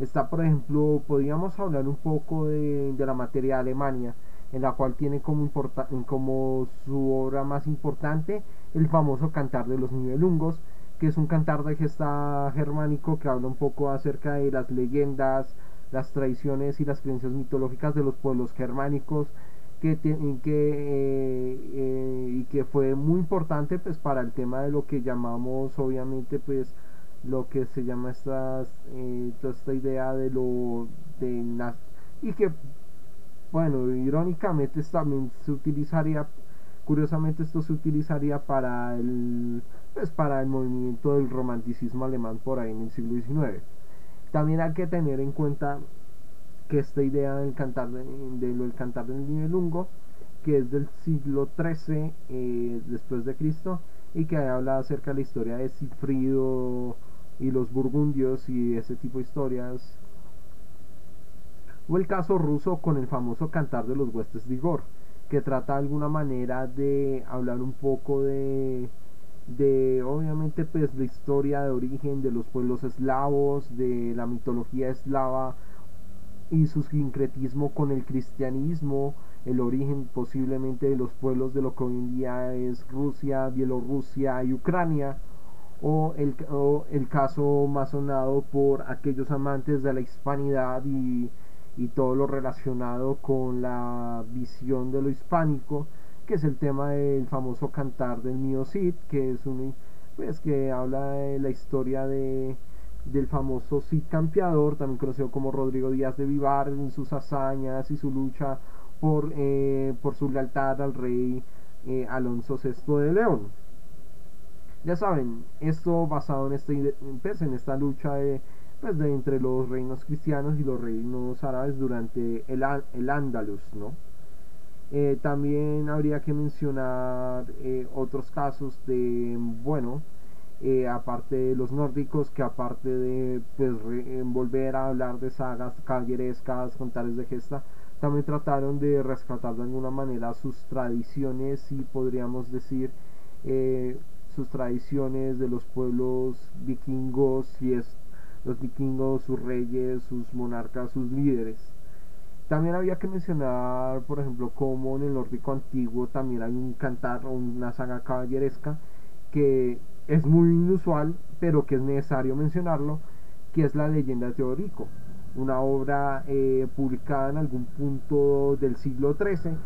Está, por ejemplo, podríamos hablar un poco de, la materia de Alemania, en la cual tiene como, como su obra más importante el famoso Cantar de los Nibelungos, que es un cantar de gesta germánico que habla un poco acerca de las leyendas, las tradiciones y las creencias mitológicas de los pueblos germánicos que, que eh, eh, y que fue muy importante pues para el tema de lo que llamamos obviamente pues lo que se llama estas eh, esta idea de lo de y que bueno irónicamente también se utilizaría curiosamente esto se utilizaría para el pues para el movimiento del romanticismo alemán por ahí en el siglo XIX también hay que tener en cuenta que esta idea del cantar de, del cantar del nivelungo que es del siglo XIII eh, después de Cristo y que habla acerca de la historia de Sigfrido y los burgundios y ese tipo de historias. O el caso ruso con el famoso cantar de los huestes de Igor que trata de alguna manera de hablar un poco de de obviamente pues la historia de origen de los pueblos eslavos de la mitología eslava y su sincretismo con el cristianismo, el origen posiblemente de los pueblos de lo que hoy en día es Rusia, Bielorrusia y Ucrania, o el, el caso más sonado por aquellos amantes de la hispanidad y, y todo lo relacionado con la visión de lo hispánico, que es el tema del famoso cantar del mío Cid, que es un pues que habla de la historia de del famoso Cid Campeador, también conocido como Rodrigo Díaz de Vivar, en sus hazañas y su lucha por, eh, por su lealtad al rey eh, Alonso VI de León. Ya saben, esto basado en, este, en esta lucha de, pues, de entre los reinos cristianos y los reinos árabes durante el, el Andalus, ¿no? Eh, también habría que mencionar otros casos de, bueno, eh, aparte de los nórdicos, que aparte de pues, volver a hablar de sagas caballerescas, contares de gesta, también trataron de rescatar de alguna manera sus tradiciones y podríamos decir eh, sus tradiciones de los pueblos vikingos, y es los vikingos, sus reyes, sus monarcas, sus líderes. También había que mencionar, por ejemplo, como en el nórdico antiguo también hay un cantar o una saga caballeresca que es muy inusual, pero que es necesario mencionarlo, que es la leyenda de Teodorico, una obra eh, publicada en algún punto del siglo XIII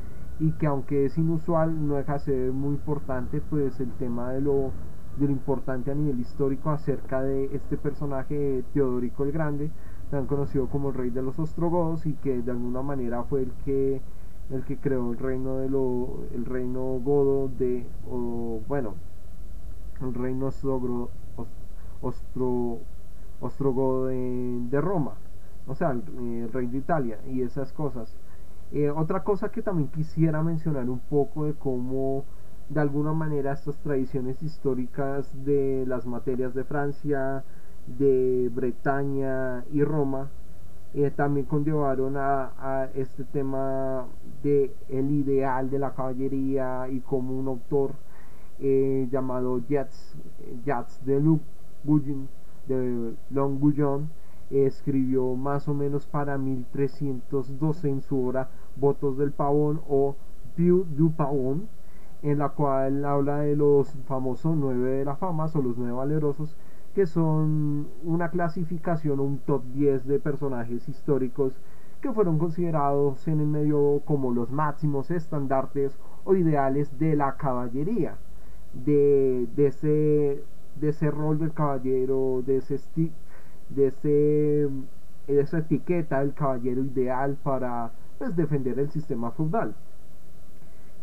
y que aunque es inusual no deja de ser muy importante pues el tema de lo, de lo importante a nivel histórico acerca de este personaje Teodorico el Grande, tan conocido como el rey de los ostrogodos y que de alguna manera fue el que el que creó el reino de lo el reino godo de o bueno el reino ostro, ostrogodo de, Roma, o sea, el, rey de Italia y esas cosas. Eh, otra cosa que también quisiera mencionar un poco de cómo de alguna manera estas tradiciones históricas de las materias de Francia, de Bretaña y Roma eh, también conllevaron a, este tema de el ideal de la caballería y como un autor eh, llamado Jats, Jats de, de Long escribió más o menos para 1312 en su obra Votos del Pavón o View du en la cual habla de los famosos nueve de la fama o los nueve valerosos que son una clasificación, un top 10 de personajes históricos que fueron considerados en el medio como los máximos estandartes o ideales de la caballería, de, de, ese, de ese rol del caballero, de, ese de, ese, esa etiqueta del caballero ideal para pues, defender el sistema feudal.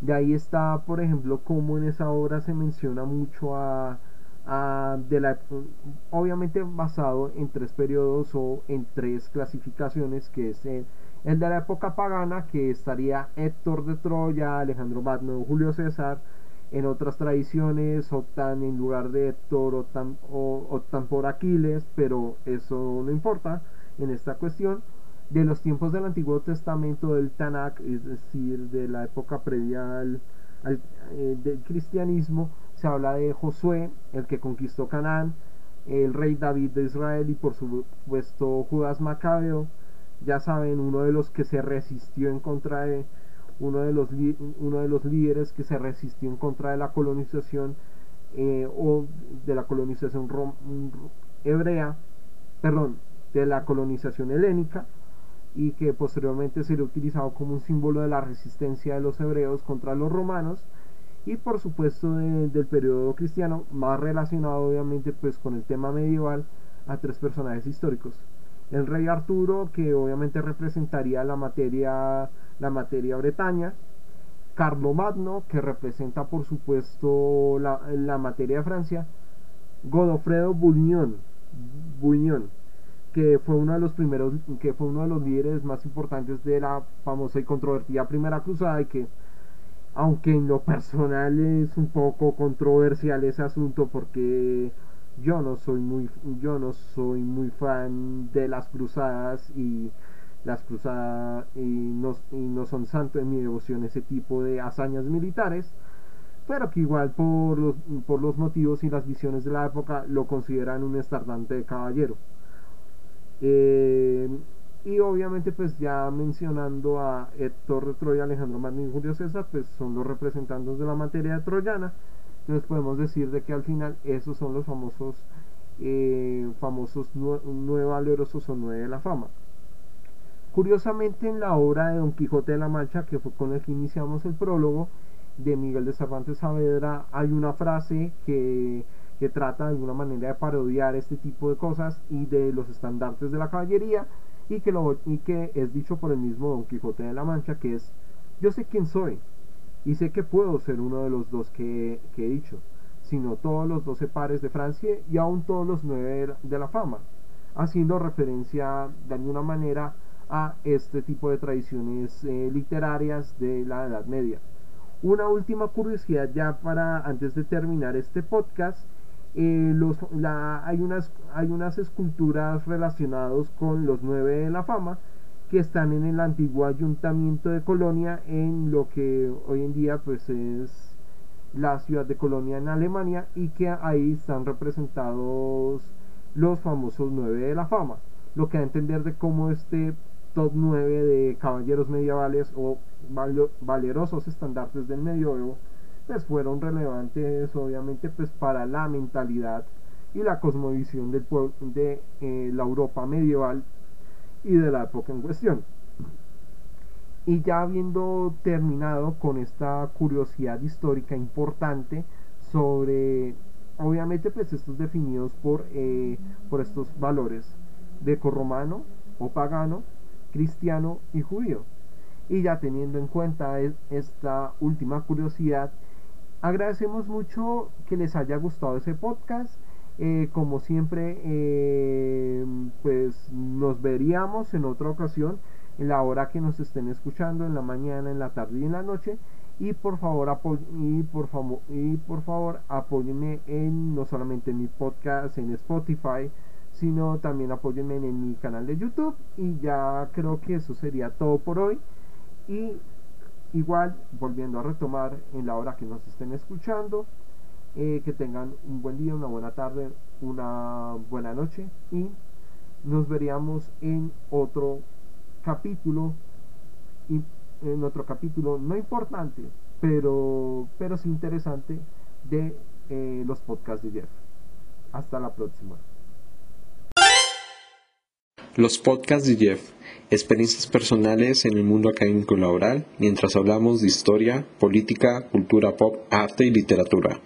De ahí está, por ejemplo, como en esa obra se menciona mucho a de la, obviamente basado en tres periodos o en tres clasificaciones, que es el, de la época pagana, que estaría Héctor de Troya, Alejandro Magno, Julio César. En otras tradiciones optan en lugar de Héctor, optan, o, optan por Aquiles, pero eso no importa en esta cuestión. De los tiempos del Antiguo Testamento del Tanakh, es decir, de la época previa al, eh, del cristianismo, se habla de Josué, el que conquistó Canaán, el rey David de Israel y por supuesto Judas Macabeo, ya saben, uno de los que se resistió en contra de uno de los, uno de los líderes que se resistió en contra de la colonización eh, o de la colonización hebrea, perdón, de la colonización helénica y que posteriormente sería utilizado como un símbolo de la resistencia de los hebreos contra los romanos y por supuesto del periodo cristiano más relacionado obviamente pues con el tema medieval a tres personajes históricos el rey Arturo que obviamente representaría la materia la materia Bretaña. Magno que representa por supuesto la, la materia de Francia. Godofredo Bouillon, Bouillon que fue uno de los primeros que fue uno de los líderes más importantes de la famosa y controvertida primera cruzada y que aunque en lo personal es un poco controversial ese asunto porque yo no soy muy yo no soy muy fan de las cruzadas y las cruzadas y no, y no son santo en mi devoción ese tipo de hazañas militares pero que igual por los, por los motivos y las visiones de la época lo consideran un estardante de caballero eh, y obviamente pues ya mencionando a Héctor de Troya, Alejandro Magno y Julio César, pues son los representantes de la materia troyana. Entonces podemos decir de que al final esos son los famosos eh, famosos nueve valerosos o nueve de la fama. Curiosamente en la obra de Don Quijote de la Mancha, que fue con el que iniciamos el prólogo de Miguel de Cervantes Saavedra, hay una frase que que trata de alguna manera de parodiar este tipo de cosas y de los estandartes de la caballería y que, lo, y que es dicho por el mismo Don Quijote de la Mancha, que es, yo sé quién soy y sé que puedo ser uno de los dos que, he dicho, sino todos los doce pares de Francia y aún todos los nueve de la fama, haciendo referencia de alguna manera a este tipo de tradiciones eh, literarias de la Edad Media. Una última curiosidad ya para antes de terminar este podcast eh, hay, unas, hay unas esculturas relacionadas con los nueve de la fama que están en el antiguo ayuntamiento de Colonia en lo que hoy en día pues es la ciudad de Colonia en Alemania y que ahí están representados los famosos nueve de la fama. Lo que da a entender de cómo este top 9 de caballeros medievales o valerosos estandartes del medioevo pues fueron relevantes obviamente pues para la mentalidad y la cosmovisión del de eh, la Europa medieval y de la época en cuestión. Y ya habiendo terminado con esta curiosidad histórica importante sobre, obviamente pues estos definidos por, eh, por estos valores, romano o pagano, cristiano y judío. Y ya teniendo en cuenta esta última curiosidad, Agradecemos mucho que les haya gustado ese podcast. Eh, como siempre, eh, pues nos veríamos en otra ocasión, en la hora que nos estén escuchando, en la mañana, en la tarde y en la noche. Y por favor, y por, favor por favor apóyenme en no solamente en mi podcast en Spotify, sino también apóyenme en mi canal de YouTube. Y ya creo que eso sería todo por hoy. Y Igual, volviendo a retomar en la hora que nos estén escuchando, eh, que tengan un buen día, una buena tarde, una buena noche y nos veríamos en otro capítulo, y en otro capítulo no importante, pero, pero sí interesante de eh, los podcasts de Jeff. Hasta la próxima. Los podcasts de Jeff, experiencias personales en el mundo académico laboral mientras hablamos de historia, política, cultura pop, arte y literatura.